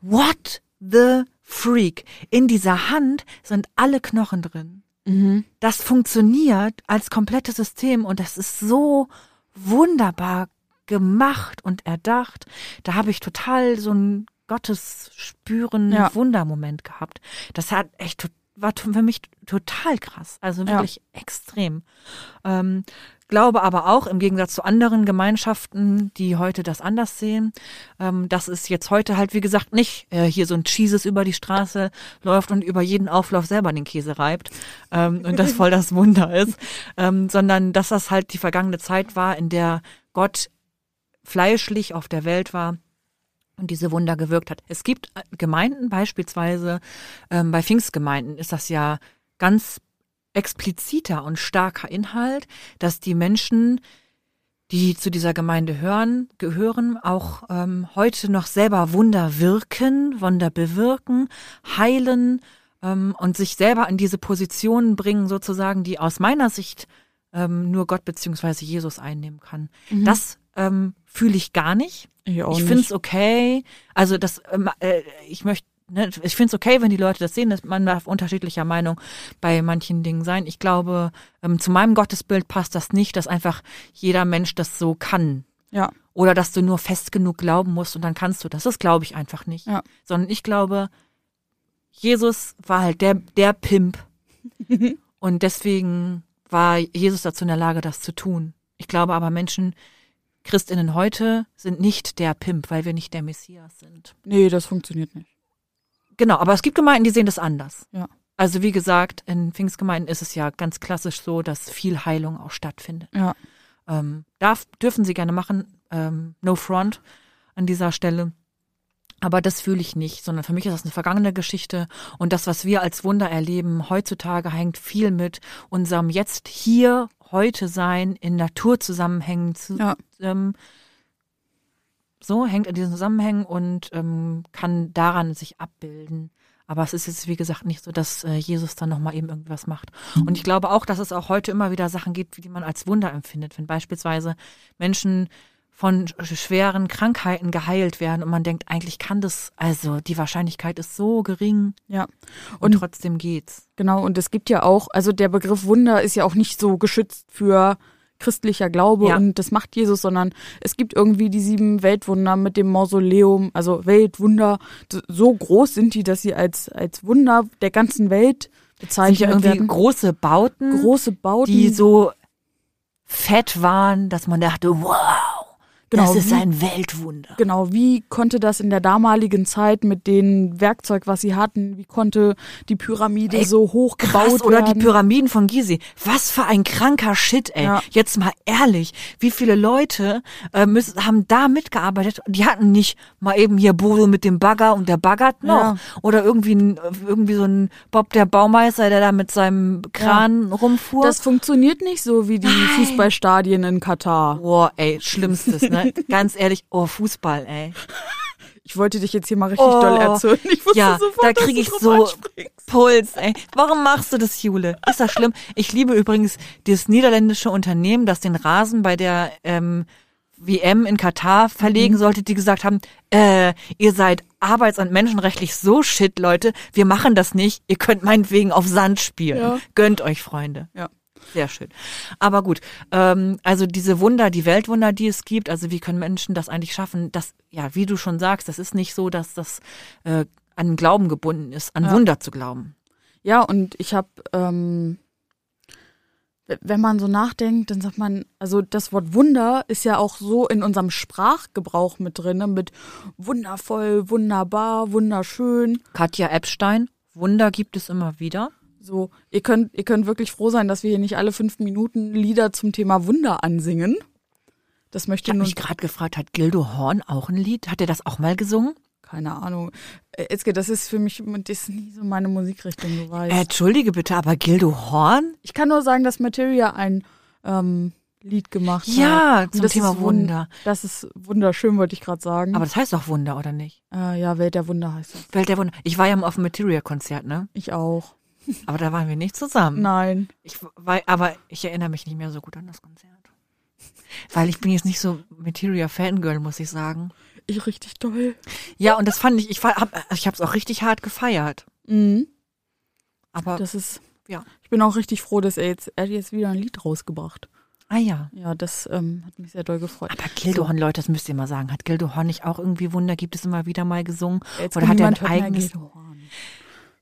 what the freak? In dieser Hand sind alle Knochen drin Mhm. das funktioniert als komplettes System und das ist so wunderbar gemacht und erdacht. Da habe ich total so einen Gottesspüren Ja. Wundermoment gehabt. Das hat echt to- war für mich total krass, also Ja. wirklich extrem. Ähm, glaube aber auch im Gegensatz zu anderen Gemeinschaften, die heute das anders sehen, ähm, dass es jetzt heute halt wie gesagt nicht äh, hier so ein Jesus über die Straße läuft und über jeden Auflauf selber den Käse reibt ähm, und das voll das Wunder ist, ähm, sondern dass das halt die vergangene Zeit war, in der Gott fleischlich auf der Welt war und diese Wunder gewirkt hat. Es gibt äh, Gemeinden, beispielsweise ähm, bei Pfingstgemeinden ist das ja ganz expliziter und starker Inhalt, dass die Menschen, die zu dieser Gemeinde hören, gehören, auch ähm, heute noch selber Wunder wirken, Wunder bewirken, heilen ähm, und sich selber in diese Positionen bringen, sozusagen, die aus meiner Sicht ähm, nur Gott beziehungsweise Jesus einnehmen kann. Das ähm, fühle ich gar nicht. Ich Ich finde es okay. Also das, ähm, äh, ich möchte, ne, ich finde es okay, wenn die Leute das sehen. Dass man darf unterschiedlicher Meinung bei manchen Dingen sein. Ich glaube, ähm, zu meinem Gottesbild passt das nicht, dass einfach jeder Mensch das so kann. Ja. Oder dass du nur fest genug glauben musst und dann kannst du das. Das glaube ich einfach nicht. Ja. Sondern ich glaube, Jesus war halt der, der Pimp. und deswegen war Jesus dazu in der Lage, das zu tun. Ich glaube aber Menschen, Christinnen heute sind nicht der Pimp, weil wir nicht der Messias sind. Nee, das funktioniert nicht. Genau, aber es gibt Gemeinden, die sehen das anders. Ja. Also wie gesagt, in Pfingstgemeinden ist es ja ganz klassisch so, dass viel Heilung auch stattfindet. Ja. Ähm, darf, dürfen sie gerne machen, ähm, no front an dieser Stelle. Aber das fühle ich nicht, sondern für mich ist das eine vergangene Geschichte. Und das, was wir als Wunder erleben, heutzutage hängt viel mit unserem jetzt hier, heute sein, in Naturzusammenhängen zu, Ja. ähm, so hängt in diesen Zusammenhängen und ähm, kann daran sich abbilden. Aber es ist jetzt, wie gesagt, nicht so, dass äh, Jesus dann nochmal eben irgendwas macht. Und ich glaube auch, dass es auch heute immer wieder Sachen gibt, die man als Wunder empfindet. Wenn beispielsweise Menschen von sch- schweren Krankheiten geheilt werden und man denkt, eigentlich kann das, also die Wahrscheinlichkeit ist so gering Ja. und, Und- trotzdem geht's. Genau, und es gibt ja auch, also der Begriff Wunder ist ja auch nicht so geschützt für christlicher Glaube Ja. und das macht Jesus, sondern es gibt irgendwie die sieben Weltwunder mit dem Mausoleum, also Weltwunder. So groß sind die, dass sie als, als Wunder der ganzen Welt bezeichnet ja irgendwie werden. große Bauten, Große Bauten. die so fett waren, dass man dachte, wow, Genau, das ist wie- ein Weltwunder. Genau, wie konnte das in der damaligen Zeit mit dem Werkzeug, was sie hatten, wie konnte die Pyramide Ey, so hoch Krass, gebaut oder werden? die Pyramiden von Gizeh. Was für ein kranker Shit, ey. Ja. Jetzt mal ehrlich, wie viele Leute äh, müssen, haben da mitgearbeitet? Die hatten nicht mal eben hier Bodo mit dem Bagger und der baggert noch. Ja. Oder irgendwie, irgendwie so ein Bob der Baumeister, der da mit seinem Kran rumfuhr. Das funktioniert nicht so wie die Nein. Fußballstadien in Katar. Boah, ey, schlimmstes, ne? Ganz ehrlich, oh, Fußball, ey. Ich wollte dich jetzt hier mal richtig Oh, doll erzählen. Ich wusste ja, sofort, da kriege ich so anspringst. Puls, ey. Warum machst du das, Jule? Ist das schlimm? Ich liebe übrigens dieses niederländische Unternehmen, das den Rasen bei der ähm, WM in Katar verlegen Mhm. sollte, die gesagt haben, äh, ihr seid arbeits- und menschenrechtlich so shit, Leute, wir machen das nicht, ihr könnt meinetwegen auf Sand spielen. Ja. Gönnt euch, Freunde. Ja. Sehr schön. Aber gut, ähm, also diese Wunder, die Weltwunder, die es gibt, also wie können Menschen das eigentlich schaffen? Das, ja, wie du schon sagst, das ist nicht so, dass das äh, an Glauben gebunden ist, an Ja. Wunder zu glauben. Ja, und ich habe, ähm, wenn man so nachdenkt, dann sagt man, also das Wort Wunder ist ja auch so in unserem Sprachgebrauch mit drin, ne? mit wundervoll, wunderbar, wunderschön. Katja Epstein, Wunder gibt es immer wieder. So, ihr könnt, ihr könnt wirklich froh sein, dass wir hier nicht alle fünf Minuten Lieder zum Thema Wunder ansingen. Das Ich möchte habe nun mich gerade gefragt, hat Gildo Horn auch ein Lied? Hat er das auch mal gesungen? keine Ahnung. Äh, Etzke, das ist für mich, das ist nie so meine Musikrichtung, weißt. Äh, Entschuldige bitte, aber Gildo Horn? Ich kann nur sagen, dass Materia ein ähm, Lied gemacht hat. Ja, zum das Thema Wunder. Das ist wunderschön, wollte ich gerade sagen. Aber das heißt doch Wunder, oder nicht? äh, ja, Welt der Wunder heißt das. Welt der Wunder. Ich war ja mal auf dem Material-Konzert, ne? Ich auch. Aber da waren wir nicht zusammen. Nein. Ich war, aber ich erinnere mich nicht mehr so gut an das Konzert. Weil ich bin jetzt nicht so Material-Fangirl, muss ich sagen. Ich richtig toll. Ja, und das fand ich, ich, hab, ich habe es auch richtig hart gefeiert. Mhm. Aber, Das ist. ja. Ich bin auch richtig froh, dass er jetzt, er hat jetzt wieder ein Lied rausgebracht. ah ja. Ja, das ähm, hat mich sehr doll gefreut. Aber Gildo Horn, Leute, das müsst ihr mal sagen. Hat Gildo Horn nicht auch irgendwie Wunder, gibt es immer wieder mal gesungen? Jetzt Oder hat er ein eigenes... Gildo Horn.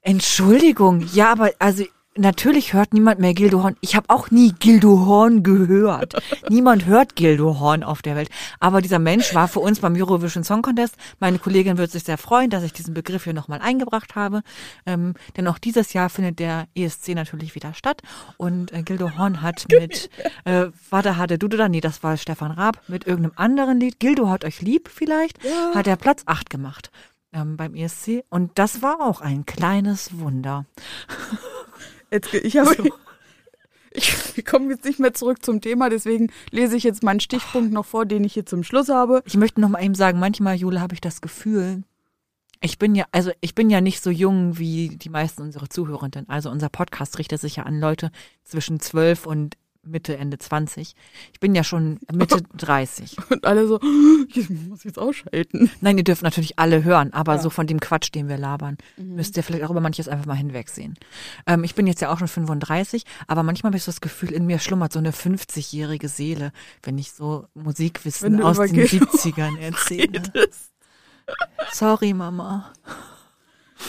Entschuldigung, ja, aber also natürlich hört niemand mehr Gildo Horn. Ich habe auch nie Gildo Horn gehört. niemand hört Gildo Horn auf der Welt. Aber dieser Mensch war für uns beim Eurovision Song Contest. Meine Kollegin wird sich sehr freuen, dass ich diesen Begriff hier nochmal eingebracht habe. Ähm, denn auch dieses Jahr findet der ESC natürlich wieder statt. Und äh, Gildo Horn hat mit, äh, warte, hatte du da? Nee, das war Stefan Raab, mit irgendeinem anderen Lied. Gildo hat euch lieb vielleicht, hat er Platz 8 gemacht ähm, beim ESC. Und das war auch ein kleines Wunder. Jetzt, ich habe. Ich komme jetzt nicht mehr zurück zum Thema, deswegen lese ich jetzt meinen Stichpunkt noch vor, den ich hier zum Schluss habe. Ich möchte noch mal eben sagen, manchmal, Jule, habe ich das Gefühl, ich bin ja, also ich bin ja nicht so jung wie die meisten unserer Zuhörenden. Also unser Podcast richtet sich ja an Leute zwischen 12 und Mitte, Ende 20. Ich bin ja schon Mitte 30. Und alle so, ich muss jetzt ausschalten. Nein, ihr dürft natürlich alle hören, aber Ja. so von dem Quatsch, den wir labern, müsst ihr vielleicht auch über manches einfach mal hinwegsehen. Ähm, ich bin jetzt ja auch schon 35, aber manchmal habe ich so das Gefühl, in mir schlummert so eine 50-jährige Seele, wenn ich so Musikwissen aus den Gildo 70ern erzähle. Sorry, Mama.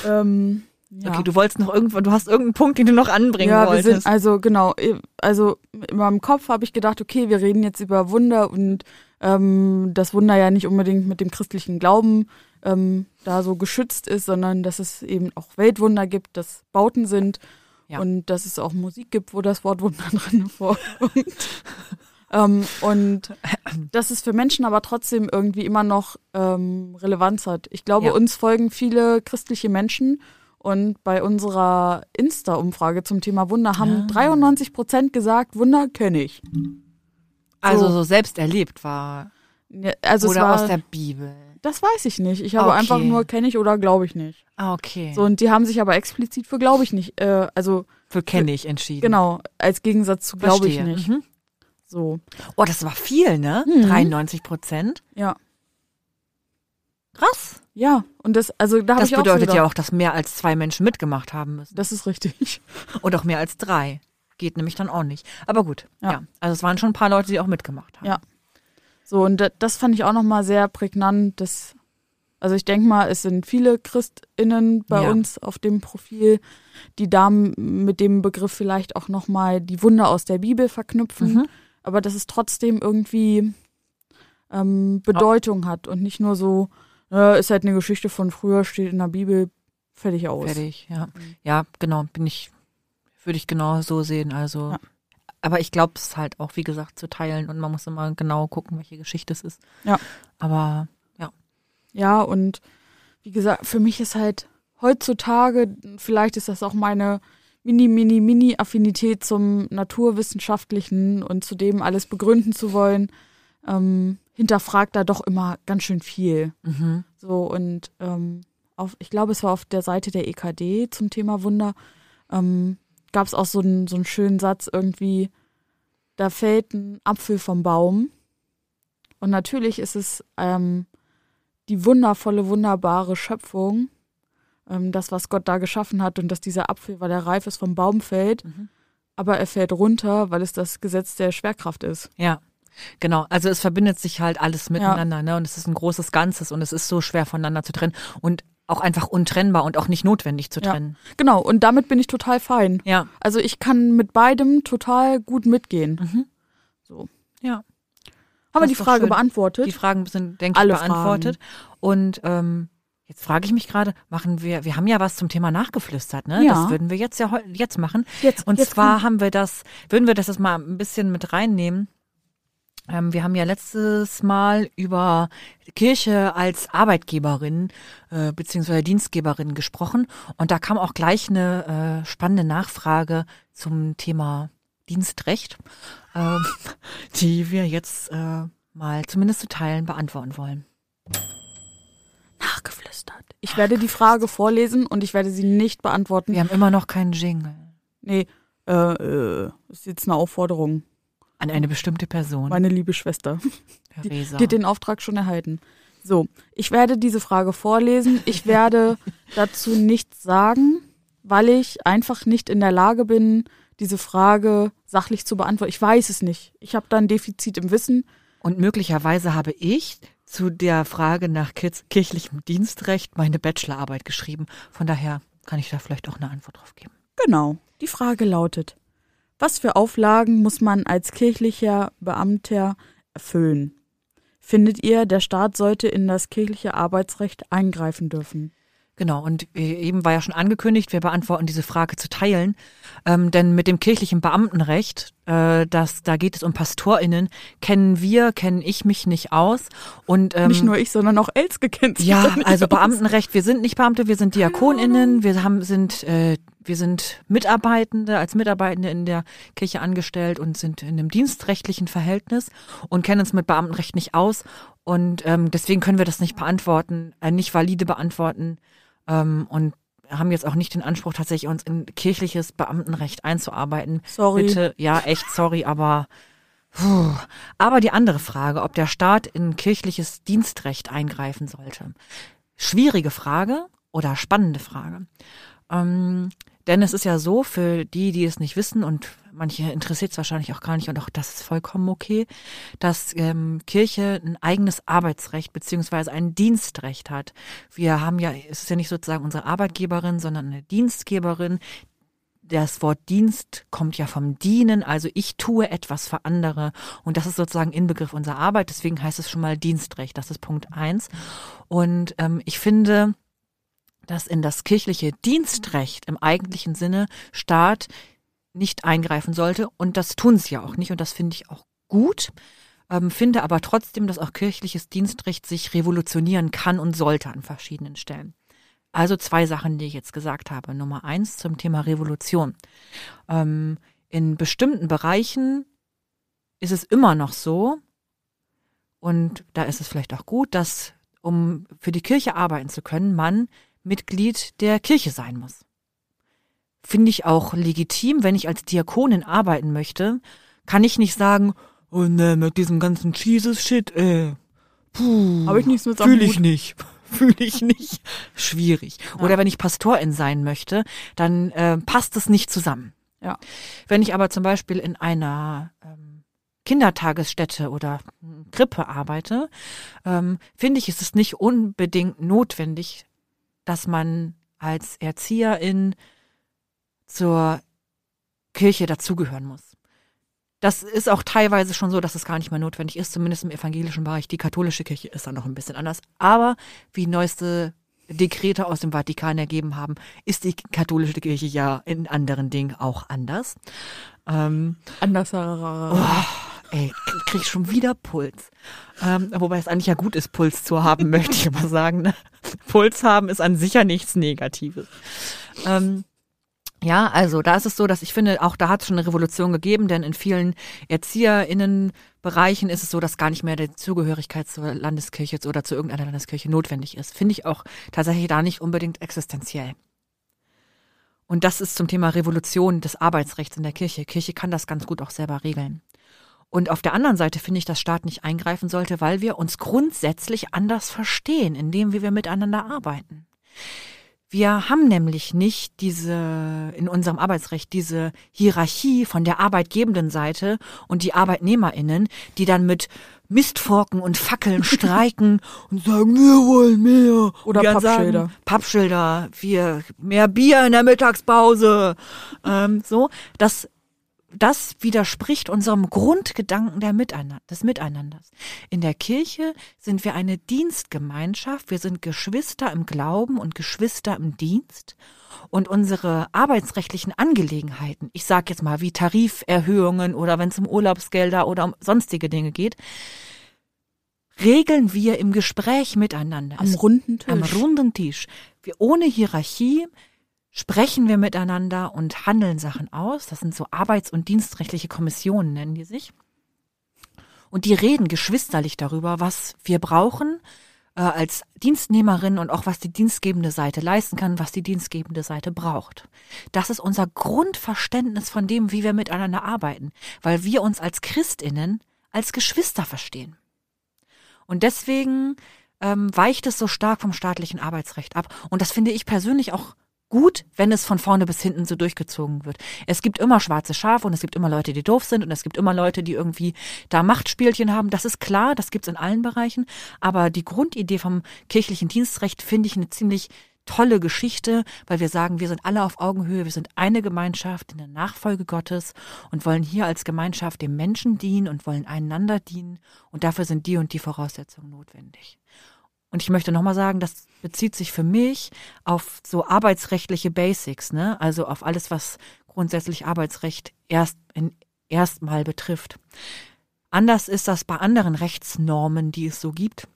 Ähm, ja. Okay, du wolltest noch irgendwann, du hast irgendeinen Punkt, den du noch anbringen ja, wir wolltest. sind, also genau, also in meinem Kopf habe ich gedacht, okay, wir reden jetzt über Wunder und ähm, das Wunder ja nicht unbedingt mit dem christlichen Glauben ähm, da so geschützt ist, sondern dass es eben auch Weltwunder gibt, dass Bauten sind Ja. und dass es auch Musik gibt, wo das Wort Wunder drin vorkommt. ähm, und dass es für Menschen aber trotzdem irgendwie immer noch ähm, Relevanz hat. Ich glaube, Ja. uns folgen viele christliche Menschen und bei unserer Insta-Umfrage zum Thema Wunder haben Ah. 93 Prozent gesagt, Wunder kenne ich. also so. so selbst erlebt war. Ja, Also oder war, aus der Bibel. das weiß ich nicht. Ich habe Okay. einfach nur kenne ich oder glaube ich nicht. Ah, okay. So und die haben sich aber explizit für glaube ich nicht. Äh, also Für kenne ich entschieden. genau als Gegensatz zu glaube ich nicht. Mhm. So Oh, das war viel, ne? Mhm. 93 Prozent. ja Krass. Ja und das also da habe Das ich auch so bedeutet ja auch, dass mehr als zwei Menschen mitgemacht haben müssen. Das ist richtig. Und auch mehr als drei. Geht nämlich dann auch nicht. Aber gut, ja. Ja. Also es waren schon ein paar Leute, die auch mitgemacht haben. Ja. So, und da- das fand ich auch nochmal sehr prägnant. Dass, also ich denke mal, es sind viele ChristInnen bei Ja. uns auf dem Profil, die da mit dem Begriff vielleicht auch nochmal die Wunder aus der Bibel verknüpfen. Mhm. Aber dass es trotzdem irgendwie ähm, Bedeutung hat und nicht nur so, äh, ist halt eine Geschichte von früher, steht in der Bibel, fertig aus. Fertig, ja. Mhm. Ja, genau, bin ich, würde ich genau so sehen. Also, Ja. aber ich glaube es halt auch, wie gesagt, zu teilen und man muss immer genau gucken, welche Geschichte es ist. Ja. Aber Ja, und wie gesagt, für mich ist halt heutzutage, vielleicht ist das auch meine mini, mini, mini Affinität zum Naturwissenschaftlichen und zu dem alles begründen zu wollen, ähm, hinterfragt da doch immer ganz schön viel. mhm. So und ähm, auf, ich glaube, es war auf der Seite der EKD zum Thema Wunder, ähm, gab es auch so einen, so einen schönen Satz irgendwie, da fällt ein Apfel vom Baum Und natürlich ist es ähm, die wundervolle, wunderbare Schöpfung, ähm, das, was Gott da geschaffen hat und dass dieser Apfel, weil er reif ist, vom Baum fällt, Mhm. aber er fällt runter, weil es das Gesetz der Schwerkraft ist. Ja. Genau, also es verbindet sich halt alles miteinander, ne? Und es ist ein großes Ganzes und es ist so schwer voneinander zu trennen und auch einfach untrennbar und auch nicht notwendig zu Ja. trennen. Genau, und damit bin ich total fein. Ja. Also ich kann mit beidem total gut mitgehen. Mhm. So. Ja. Haben wir die Frage schön. beantwortet? Die Fragen sind, denke ich, Alle beantwortet. Und ähm, jetzt frage ich mich gerade, machen wir, wir haben ja was zum Thema nachgeflüstert, ne? Ja. Das würden wir jetzt ja jetzt machen. Jetzt- Und jetzt zwar haben wir das, würden wir das jetzt mal ein bisschen mit reinnehmen. Ähm, wir haben ja letztes Mal über Kirche als Arbeitgeberin äh, beziehungsweise Dienstgeberin gesprochen und da kam auch gleich eine äh, spannende Nachfrage zum Thema Dienstrecht, ähm, die wir jetzt äh, mal zumindest zu Teilen beantworten wollen. Nachgeflüstert. Ich werde die Frage vorlesen und ich werde sie nicht beantworten. Wir haben immer noch keinen Jingle Nee, äh, äh, ist jetzt eine Aufforderung. An eine bestimmte Person. Meine liebe Schwester. Theresa. Die hat den Auftrag schon erhalten. So, ich werde diese Frage vorlesen. Ich werde dazu nichts sagen, weil ich einfach nicht in der Lage bin, diese Frage sachlich zu beantworten. Ich weiß es nicht. Ich habe da ein Defizit im Wissen. Und möglicherweise habe ich zu der Frage nach kir- kirchlichem Dienstrecht meine Bachelorarbeit geschrieben. Von daher kann ich da vielleicht auch eine Antwort drauf geben. Genau. Die Frage lautet, was für Auflagen muss man als kirchlicher Beamter erfüllen? Findet ihr, der Staat sollte in das kirchliche Arbeitsrecht eingreifen dürfen? Genau, und äh, eben war ja schon angekündigt, wir beantworten diese Frage zu teilen. Ähm, denn mit dem kirchlichen Beamtenrecht, äh, das, da geht es um PastorInnen, kennen wir, kennen ich mich nicht aus. Und ähm, Nicht nur ich, sondern auch Elske kennt sich Ja, also aus. Beamtenrecht, wir sind nicht Beamte, wir sind DiakonInnen, wir haben, sind, äh, wir sind Mitarbeitende, als Mitarbeitende in der Kirche angestellt und sind in einem dienstrechtlichen Verhältnis und kennen uns mit Beamtenrecht nicht aus. Und ähm, deswegen können wir das nicht beantworten, äh, nicht valide beantworten ähm, und haben jetzt auch nicht den Anspruch, tatsächlich uns in kirchliches Beamtenrecht einzuarbeiten. Sorry. Bitte, ja, echt sorry, aber Puh. Aber die andere Frage, ob der Staat in kirchliches Dienstrecht eingreifen sollte. Schwierige Frage oder spannende Frage. Ähm, denn es ist ja so, für die, die es nicht wissen, und manche interessiert es wahrscheinlich auch gar nicht, und auch das ist vollkommen okay, dass ähm, Kirche ein eigenes Arbeitsrecht beziehungsweise ein Dienstrecht hat. Wir haben ja, es ist ja nicht sozusagen unsere Arbeitgeberin, sondern eine Dienstgeberin, das Wort Dienst kommt ja vom Dienen, also ich tue etwas für andere und das ist sozusagen Inbegriff unserer Arbeit, deswegen heißt es schon mal Dienstrecht, das ist Punkt eins. Und ähm, ich finde, dass in das kirchliche Dienstrecht im eigentlichen Sinne Staat nicht eingreifen sollte und das tun sie ja auch nicht und das finde ich auch gut. Ähm, finde aber trotzdem, dass auch kirchliches Dienstrecht sich revolutionieren kann und sollte an verschiedenen Stellen. Also zwei Sachen, die ich jetzt gesagt habe. Nummer eins zum Thema Revolution. Ähm, in bestimmten Bereichen ist es immer noch so, und da ist es vielleicht auch gut, dass um für die Kirche arbeiten zu können, man Mitglied der Kirche sein muss. Finde ich auch legitim, wenn ich als Diakonin arbeiten möchte, kann ich nicht sagen, oh ne, mit diesem ganzen Jesus-Shit, äh, puh, Hab ich nichts mit Fühle ich nicht. Fühle ich nicht. Schwierig. Oder wenn ich Pastorin sein möchte, dann äh, passt es nicht zusammen. Ja. Wenn ich aber zum Beispiel in einer ähm, Kindertagesstätte oder hm, Krippe arbeite, ähm, finde ich, ist es nicht unbedingt notwendig, dass man als Erzieherin zur Kirche dazugehören muss. Das ist auch teilweise schon so, dass es gar nicht mehr notwendig ist, zumindest im evangelischen Bereich. Die katholische Kirche ist da noch ein bisschen anders. Aber wie neueste Dekrete aus dem Vatikan ergeben haben, ist die katholische Kirche ja in anderen Dingen auch anders. Ähm, Anders. oh, ey, krieg ich schon wieder Puls. Ähm, wobei es eigentlich ja gut ist, Puls zu haben, möchte ich immer sagen. Ne? Puls haben ist an sich ja nichts Negatives. Ähm, ja, also da ist es so, dass ich finde, auch da hat es schon eine Revolution gegeben, denn in vielen ErzieherInnenbereichen ist es so, dass gar nicht mehr die Zugehörigkeit zur Landeskirche oder zu irgendeiner Landeskirche notwendig ist. Finde ich auch tatsächlich da nicht unbedingt existenziell. Und das ist zum Thema Revolution des Arbeitsrechts in der Kirche. Kirche kann das ganz gut auch selber regeln. Und auf der anderen Seite finde ich, dass Staat nicht eingreifen sollte, weil wir uns grundsätzlich anders verstehen, indem wir miteinander arbeiten. Wir haben nämlich nicht diese, in unserem Arbeitsrecht, diese Hierarchie von der arbeitgebenden Seite und die ArbeitnehmerInnen, die dann mit Mistforken und Fackeln streiken und sagen, wir wollen mehr. Oder Pappschilder. Sagen, Pappschilder, wir, mehr Bier in der Mittagspause. Ähm, so, das, das widerspricht unserem Grundgedanken der Miteinander, des Miteinanders. In der Kirche sind wir eine Dienstgemeinschaft. Wir sind Geschwister im Glauben und Geschwister im Dienst. Und unsere arbeitsrechtlichen Angelegenheiten, ich sage jetzt mal wie Tariferhöhungen oder wenn es um Urlaubsgelder oder um sonstige Dinge geht, regeln wir im Gespräch miteinander. Am runden Tisch. am runden Tisch. Wir ohne Hierarchie sprechen wir miteinander und handeln Sachen aus. Das sind so arbeits- und dienstrechtliche Kommissionen, nennen die sich. Und die reden geschwisterlich darüber, was wir brauchen äh, als Dienstnehmerin und auch was die dienstgebende Seite leisten kann, was die dienstgebende Seite braucht. Das ist unser Grundverständnis von dem, wie wir miteinander arbeiten, weil wir uns als Christinnen als Geschwister verstehen. Und deswegen ähm, weicht es so stark vom staatlichen Arbeitsrecht ab. Und das finde ich persönlich auch gut, wenn es von vorne bis hinten so durchgezogen wird. Es gibt immer schwarze Schafe und es gibt immer Leute, die doof sind und es gibt immer Leute, die irgendwie da Machtspielchen haben. Das ist klar, das gibt's in allen Bereichen. Aber die Grundidee vom kirchlichen Dienstrecht finde ich eine ziemlich tolle Geschichte, weil wir sagen, wir sind alle auf Augenhöhe, wir sind eine Gemeinschaft in der Nachfolge Gottes und wollen hier als Gemeinschaft dem Menschen dienen und wollen einander dienen und dafür sind die und die Voraussetzungen notwendig. Und ich möchte nochmal sagen, das bezieht sich für mich auf so arbeitsrechtliche Basics, ne? Also auf alles, was grundsätzlich Arbeitsrecht erst in erstmal betrifft. Anders ist das bei anderen Rechtsnormen, die es so gibt.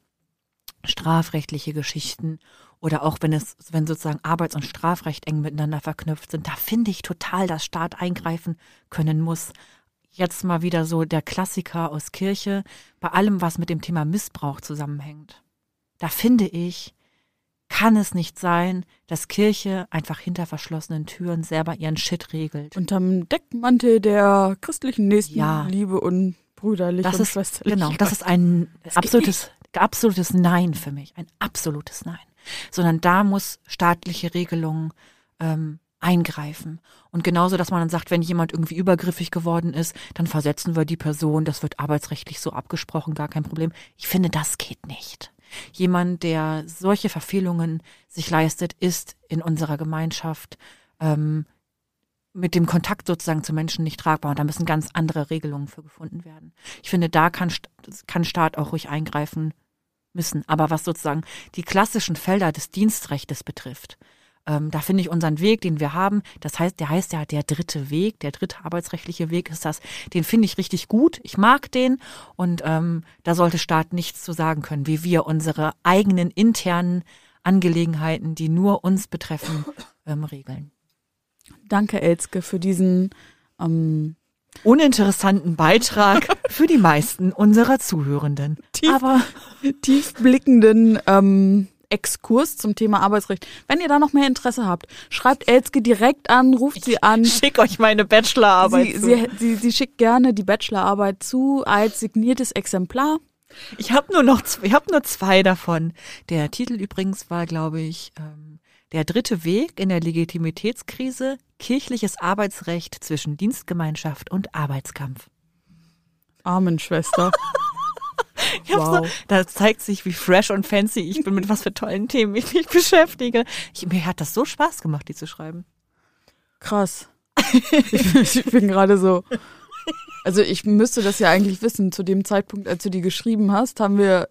Strafrechtliche Geschichten oder auch wenn es, wenn sozusagen Arbeits- und Strafrecht eng miteinander verknüpft sind, da finde ich total, dass Staat eingreifen können muss. Jetzt mal wieder so der Klassiker aus Kirche, bei allem, was mit dem Thema Missbrauch zusammenhängt. Da finde ich, kann es nicht sein, dass Kirche einfach hinter verschlossenen Türen selber ihren Shit regelt. Unterm Deckmantel der christlichen Ja. Nächstenliebe und brüderlich Das und ist, schwesterlich. genau, das ist ein geht absolutes, absolutes Nein für mich. Ein absolutes Nein. Sondern da muss staatliche Regelung ähm, eingreifen. Und genauso, dass man dann sagt, wenn jemand irgendwie übergriffig geworden ist, dann versetzen wir die Person, das wird arbeitsrechtlich so abgesprochen, gar kein Problem. Ich finde, das geht nicht. Jemand, der solche Verfehlungen sich leistet, ist in unserer Gemeinschaft ähm, mit dem Kontakt sozusagen zu Menschen nicht tragbar und da müssen ganz andere Regelungen für gefunden werden. Ich finde, da kann, kann Staat auch ruhig eingreifen müssen. Aber was sozusagen die klassischen Felder des Dienstrechtes betrifft, ähm, da finde ich unseren Weg, den wir haben, das heißt, der heißt ja der dritte Weg, der dritte arbeitsrechtliche Weg ist das, den finde ich richtig gut. Ich mag den und ähm, da sollte Staat nichts zu sagen können, wie wir unsere eigenen internen Angelegenheiten, die nur uns betreffen, ähm, regeln. Danke, Elske, für diesen ähm, uninteressanten Beitrag für die meisten unserer Zuhörenden. Tief- Aber tiefblickenden ähm, Exkurs zum Thema Arbeitsrecht. Wenn ihr da noch mehr Interesse habt, schreibt Elske direkt an, ruft sie an. schick euch meine Bachelorarbeit Sie, zu. sie, sie, sie schickt gerne die Bachelorarbeit zu als signiertes Exemplar. Ich habe nur noch, zwei- ich habe nur zwei davon. Der Titel übrigens war, glaube ich, ähm, der dritte Weg in der Legitimitätskrise: kirchliches Arbeitsrecht zwischen Dienstgemeinschaft und Arbeitskampf. Amen, Schwester. Ich Wow. so, da zeigt sich, wie fresh und fancy ich bin, mit was für tollen Themen ich mich beschäftige. Ich, mir hat das so Spaß gemacht, die zu schreiben. Krass. Ich, ich bin gerade so. Also ich müsste das ja eigentlich wissen. Zu dem Zeitpunkt, als du die geschrieben hast, haben wir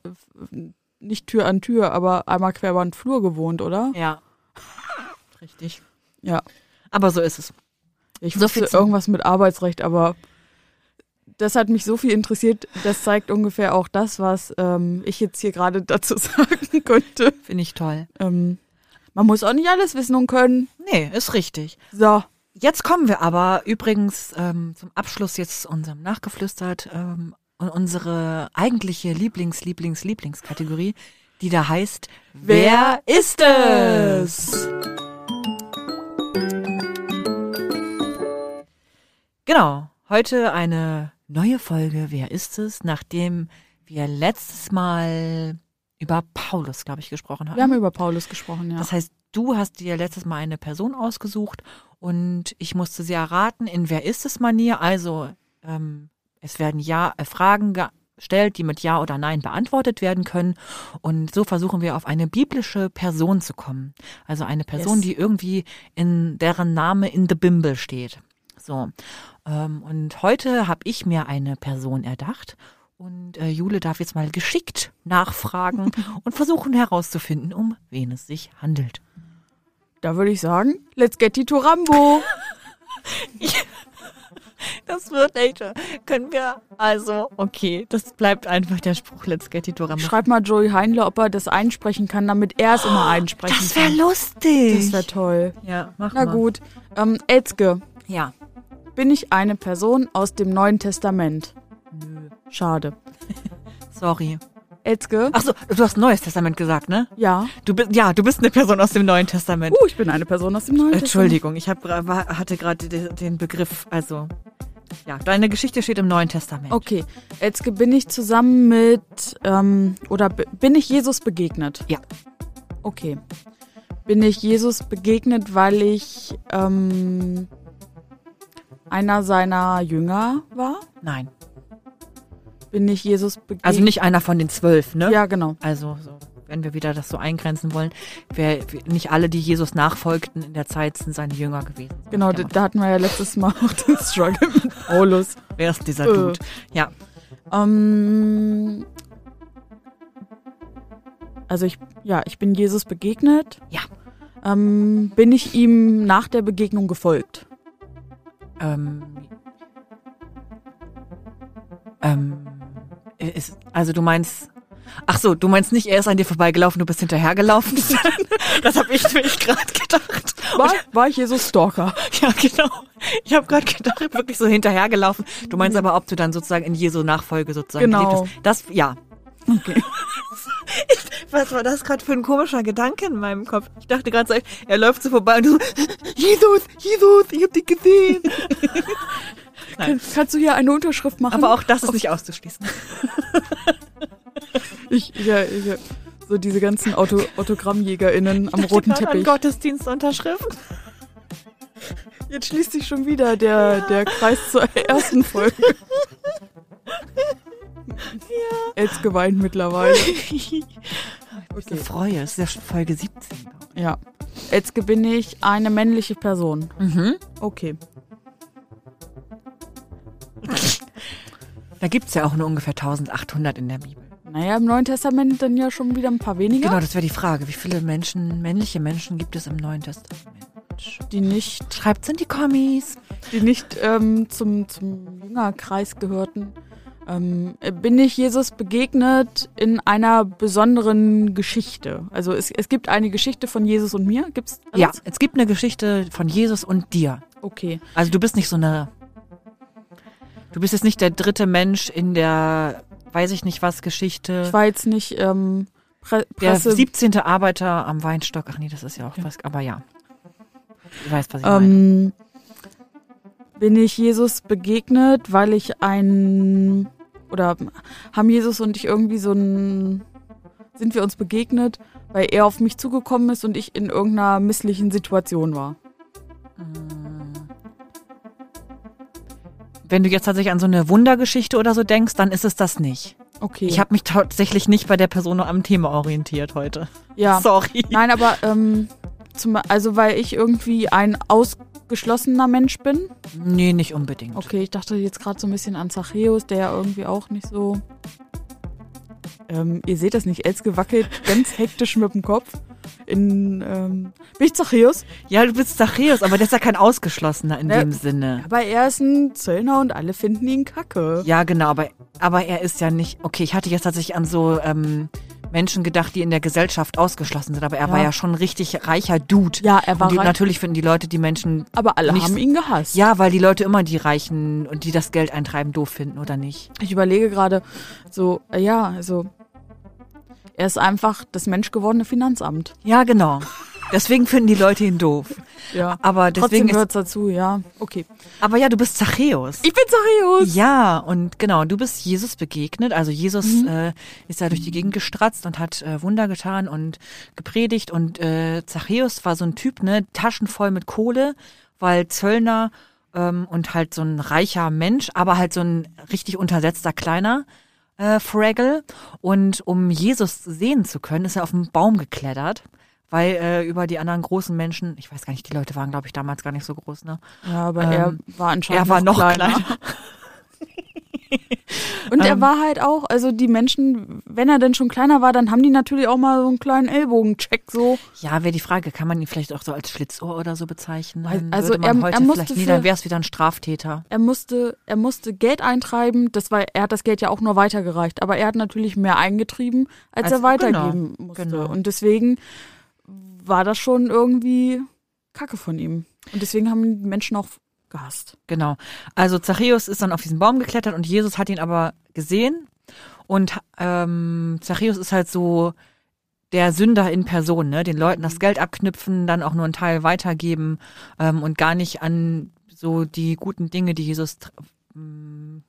nicht Tür an Tür, aber einmal quer über den Flur gewohnt, oder? Ja. Richtig. Ja. Aber so ist es. Ich So wusste irgendwas mit Arbeitsrecht, aber das hat mich so viel interessiert. Das zeigt ungefähr auch das, was ähm, ich jetzt hier gerade dazu sagen könnte. Finde ich toll. Ähm, man muss auch nicht alles wissen und können. Nee, ist richtig. So. Jetzt kommen wir aber übrigens ähm, zum Abschluss jetzt unserem Nachgeflüstert ähm, und unsere eigentliche Lieblings, Lieblings, Lieblingskategorie, die da heißt Wer ist es? Genau, heute eine Neue Folge, wer ist es? Nachdem wir letztes Mal über Paulus, glaube ich, gesprochen haben. Wir haben über Paulus gesprochen, ja. Das heißt, du hast dir letztes Mal eine Person ausgesucht und ich musste sie erraten in Wer ist es Manier. Also ähm, es werden ja äh, Fragen gestellt, die mit Ja oder Nein beantwortet werden können. Und so versuchen wir auf eine biblische Person zu kommen. Also eine Person, Yes. die irgendwie in deren Name in the Bimble steht. So. Ähm, und heute habe ich mir eine Person erdacht. Und äh, Jule darf jetzt mal geschickt nachfragen und versuchen herauszufinden, um wen es sich handelt. Da würde ich sagen, let's get die to Rambo. Das wird echt. Können wir also, okay, das bleibt einfach der Spruch, let's get it Dora. Schreib mal Joey Heinle, ob er das einsprechen kann, damit er es immer einsprechen Das wäre kann. lustig. Das wäre toll. ja, mach Na mal. gut. Ähm, Elzke, Ja. Bin ich eine Person aus dem Neuen Testament? Nö. Schade. Sorry. Elzke? Ach so, du hast Neues Testament gesagt, ne? Ja. Du bist ja, du bist eine Person aus dem Neuen Testament. Uh, ich bin eine Person aus dem Neuen Entschuldigung, ich hab, gra- war- hatte gerade de- den Begriff, also ja, deine Geschichte steht im Neuen Testament. Okay. Elzke, bin ich zusammen mit, ähm, oder bin ich Jesus begegnet? Ja. Okay. Bin ich Jesus begegnet, weil ich ähm, einer seiner Jünger war? Nein. Bin ich Jesus begegnet? Also nicht einer von den zwölf, ne? Ja, genau. Also so, wenn wir wieder das so eingrenzen wollen, wer, nicht alle, die Jesus nachfolgten in der Zeit, sind seine Jünger gewesen. Genau, da, da hatten wir ja letztes Mal auch den Struggle mit Paulus. Wer ist dieser Äh. Dude? Ja. Ähm, also ich, ja, ich bin Jesus begegnet. Ja. Ähm, bin ich ihm nach der Begegnung gefolgt? Ähm, ähm, ist, also du meinst, ach so, du meinst nicht, er ist an dir vorbeigelaufen, du bist hinterhergelaufen? das habe ich mir gerade gedacht. War, war ich Jesus Stalker? Ja, genau. Ich habe gerade gedacht, wirklich so hinterhergelaufen. Du meinst aber, ob du dann sozusagen in Jesu Nachfolge sozusagen Genau. gelebt hast. Das, ja. Okay. Was war das gerade für ein komischer Gedanke in meinem Kopf? Ich dachte gerade so, er läuft so vorbei und du so, Jesus, Jesus, ich hab dich gesehen. Kann, kannst du hier eine Unterschrift machen? Aber auch das ist nicht auszuschließen. ich, ja, ich, so diese ganzen Auto, AutogrammjägerInnen am Ich roten gerade An Teppich. Gottesdienstunterschrift. Jetzt schließt sich schon wieder der, der Kreis zur ersten Folge. Jetzt geweint mittlerweile. Ich Okay. freue, es ist ja schon Folge 17. glaub Ja. Jetzt bin ich eine männliche Person. Mhm. Okay. Da gibt's ja auch nur ungefähr 1800 in der Bibel. Naja, im Neuen Testament dann ja schon wieder ein paar weniger, Genau, das wäre die Frage. Wie viele Menschen, männliche Menschen gibt es im Neuen Testament? die nicht, Schreibt's in die Kommis. die nicht ähm, zum, zum Jüngerkreis gehörten. Ähm, bin ich Jesus begegnet in einer besonderen Geschichte? Also es, es gibt eine Geschichte von Jesus und mir. Gibt's alles? Ja, es gibt eine Geschichte von Jesus und dir. Okay. Also du bist nicht so eine. Du bist jetzt nicht der dritte Mensch in der, weiß ich nicht was, Geschichte. Ich war jetzt nicht ähm, Pre der Presse. 17. Arbeiter am Weinstock. Ach nee, das ist ja auch was, aber ja. Du weißt, was ich meine. Ähm, bin ich Jesus begegnet, weil ich ein oder haben Jesus und ich irgendwie so ein sind wir uns begegnet, weil er auf mich zugekommen ist und ich in irgendeiner misslichen Situation war. Wenn du jetzt tatsächlich an so eine Wundergeschichte oder so denkst, dann ist es das nicht. Okay. Ich habe mich tatsächlich nicht bei der Person am Thema orientiert heute. ja. Sorry. Nein, aber ähm, zum, also weil ich irgendwie ein ausgeschlossener Mensch bin. Nee, nicht unbedingt. Okay, ich dachte jetzt gerade so ein bisschen an Zachäus, der ja irgendwie auch nicht so. Ähm, ihr seht das nicht, Elske wackelt ganz hektisch mit dem Kopf. In, ähm, bin ich Zachäus? Ja, du bist Zachäus, aber der ist ja kein Ausgeschlossener in Ne. dem Sinne. Aber er ist ein Zöllner und alle finden ihn kacke. Ja, genau, aber, aber er ist ja nicht. Okay, ich hatte jetzt tatsächlich an so ähm, Menschen gedacht, die in der Gesellschaft ausgeschlossen sind, aber er Ja. war ja schon ein richtig reicher Dude. Ja, er war Und die, reich. natürlich finden die Leute die Menschen. Aber alle nicht haben ihn gehasst. Ja, weil die Leute immer die Reichen und die das Geld eintreiben doof finden, oder nicht? Ich überlege gerade so, ja, also er ist einfach das menschgewordene Finanzamt. Ja, genau. Deswegen finden die Leute ihn doof. Ja. Aber deswegen ist, gehört's dazu, ja. Okay. aber ja, du bist Zachäus. Ich bin Zachäus. Ja, und genau, du bist Jesus begegnet. Also Jesus Mhm. äh, ist ja durch die Gegend gestratzt und hat äh, Wunder getan und gepredigt. Und äh, Zachäus war so ein Typ, ne, Taschen voll mit Kohle, weil Zöllner ähm, und halt so ein reicher Mensch, aber halt so ein richtig untersetzter kleiner äh, Fraggle. Und um Jesus sehen zu können, ist er auf einen Baum geklettert. Weil äh, über die anderen großen Menschen, ich weiß gar nicht, die Leute waren, glaube ich, damals gar nicht so groß, ne? Ja, aber Ähm, er war anscheinend Er war noch kleiner. Und er Ähm. war halt auch, also die Menschen, wenn er denn schon kleiner war, dann haben die natürlich auch mal so einen kleinen Ellbogencheck so. Ja, wäre die Frage, kann man ihn vielleicht auch so als Schlitzohr oder so bezeichnen? Weil- also Würde man er- heute er musste vielleicht nie, dann wäre es wieder ein Straftäter. Er musste, er musste Geld eintreiben, das war, er hat das Geld ja auch nur weitergereicht, aber er hat natürlich mehr eingetrieben, als, Als- er weitergeben genau, musste. genau. Und deswegen war das schon irgendwie Kacke von ihm. Und deswegen haben die Menschen auch gehasst. Genau. Also Zachäus ist dann auf diesen Baum geklettert und Jesus hat ihn aber gesehen. Und ähm, Zachäus ist halt so der Sünder in Person, ne? Den Leuten das Geld abknüpfen, dann auch nur einen Teil weitergeben ähm, und gar nicht an so die guten Dinge, die Jesus ähm,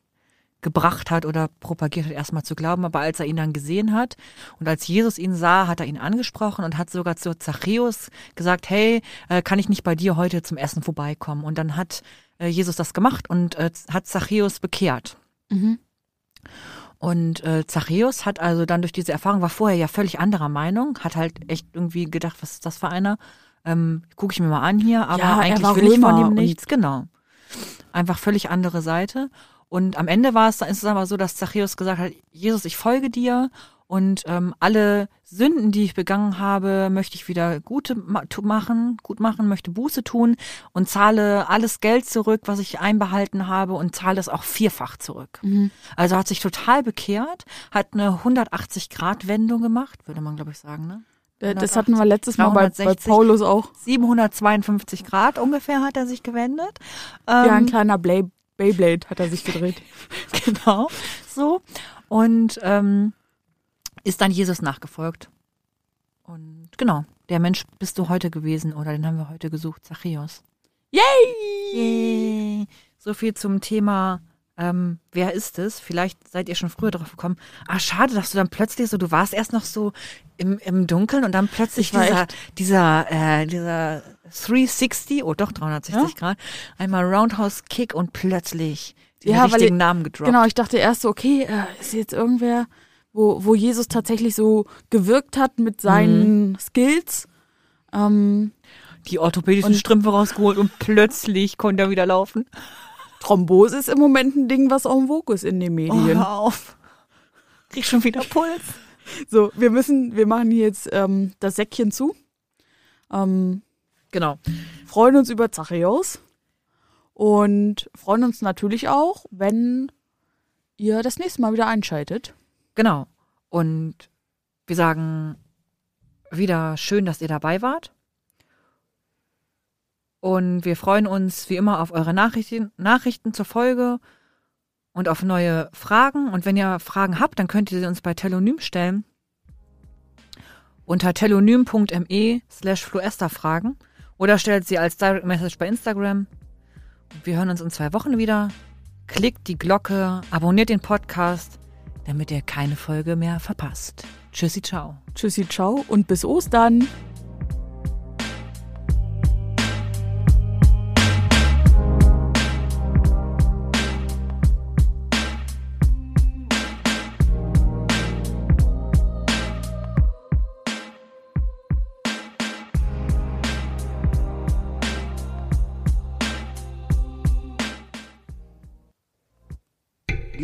gebracht hat oder propagiert hat, erstmal zu glauben. Aber als er ihn dann gesehen hat und als Jesus ihn sah, hat er ihn angesprochen und hat sogar zu Zachäus gesagt, hey, äh, kann ich nicht bei dir heute zum Essen vorbeikommen? Und dann hat äh, Jesus das gemacht und äh, hat Zachäus bekehrt. Mhm. Und äh, Zachäus hat also dann durch diese Erfahrung, war vorher ja völlig anderer Meinung, hat halt echt irgendwie gedacht, was ist das für einer? Ähm, Gucke ich mir mal an hier, aber Ja, eigentlich will ich von Römer ihm nichts. Genau. Einfach völlig andere Seite. Und am Ende war es, ist es aber so, dass Zachäus gesagt hat, Jesus, ich folge dir und ähm, alle Sünden, die ich begangen habe, möchte ich wieder gute ma machen, gut machen, möchte Buße tun und zahle alles Geld zurück, was ich einbehalten habe und zahle es auch vierfach zurück. Mhm. Also hat sich total bekehrt, hat eine 180-Grad-Wendung gemacht, würde man glaube ich sagen, ne? Äh, Das hatten wir letztes Mal bei, bei 360. Paulus auch. 752 Grad ungefähr hat er sich gewendet. Ja, ein Ähm, kleiner Blay Beyblade hat er sich gedreht. genau, so. Und ähm, ist dann Jesus nachgefolgt. Und genau, der Mensch bist du heute gewesen oder den haben wir heute gesucht, Zachäus. Yay! Yay. So viel zum Thema, ähm, wer ist es? Vielleicht seid ihr schon früher drauf gekommen. Ah, schade, dass du dann plötzlich so, du warst erst noch so im, im Dunkeln und dann plötzlich Ich war dieser, dieser, äh, dieser 360, oh doch 360 Ja? Grad, einmal Roundhouse Kick und plötzlich den Ja, richtigen ich- Namen gedroppt. Genau, ich dachte erst so, okay, äh, ist jetzt irgendwer, wo, wo Jesus tatsächlich so gewirkt hat mit seinen Skills. Ähm, Die orthopädischen Und- Strümpfe rausgeholt und plötzlich konnte er wieder laufen. Thrombose ist im Moment ein Ding, was en vogue ist in den Oh, Medien. hör auf. Krieg schon wieder Puls. So, wir müssen, wir machen hier jetzt ähm, das Säckchen zu. Ähm, Genau. freuen uns über Zachäus und freuen uns natürlich auch, wenn ihr das nächste Mal wieder einschaltet. Genau. Und wir sagen wieder schön, dass ihr dabei wart. Und wir freuen uns wie immer auf eure Nachrichten, Nachrichten zur Folge und auf neue Fragen. Und wenn ihr Fragen habt, dann könnt ihr sie uns bei Telonym stellen. Unter telonym.me slash fragen oder stellt sie als Direct Message bei Instagram. Und wir hören uns in zwei Wochen wieder. Klickt die Glocke, abonniert den Podcast, damit ihr keine Folge mehr verpasst. Tschüssi, ciao. Tschüssi, ciao und bis Ostern.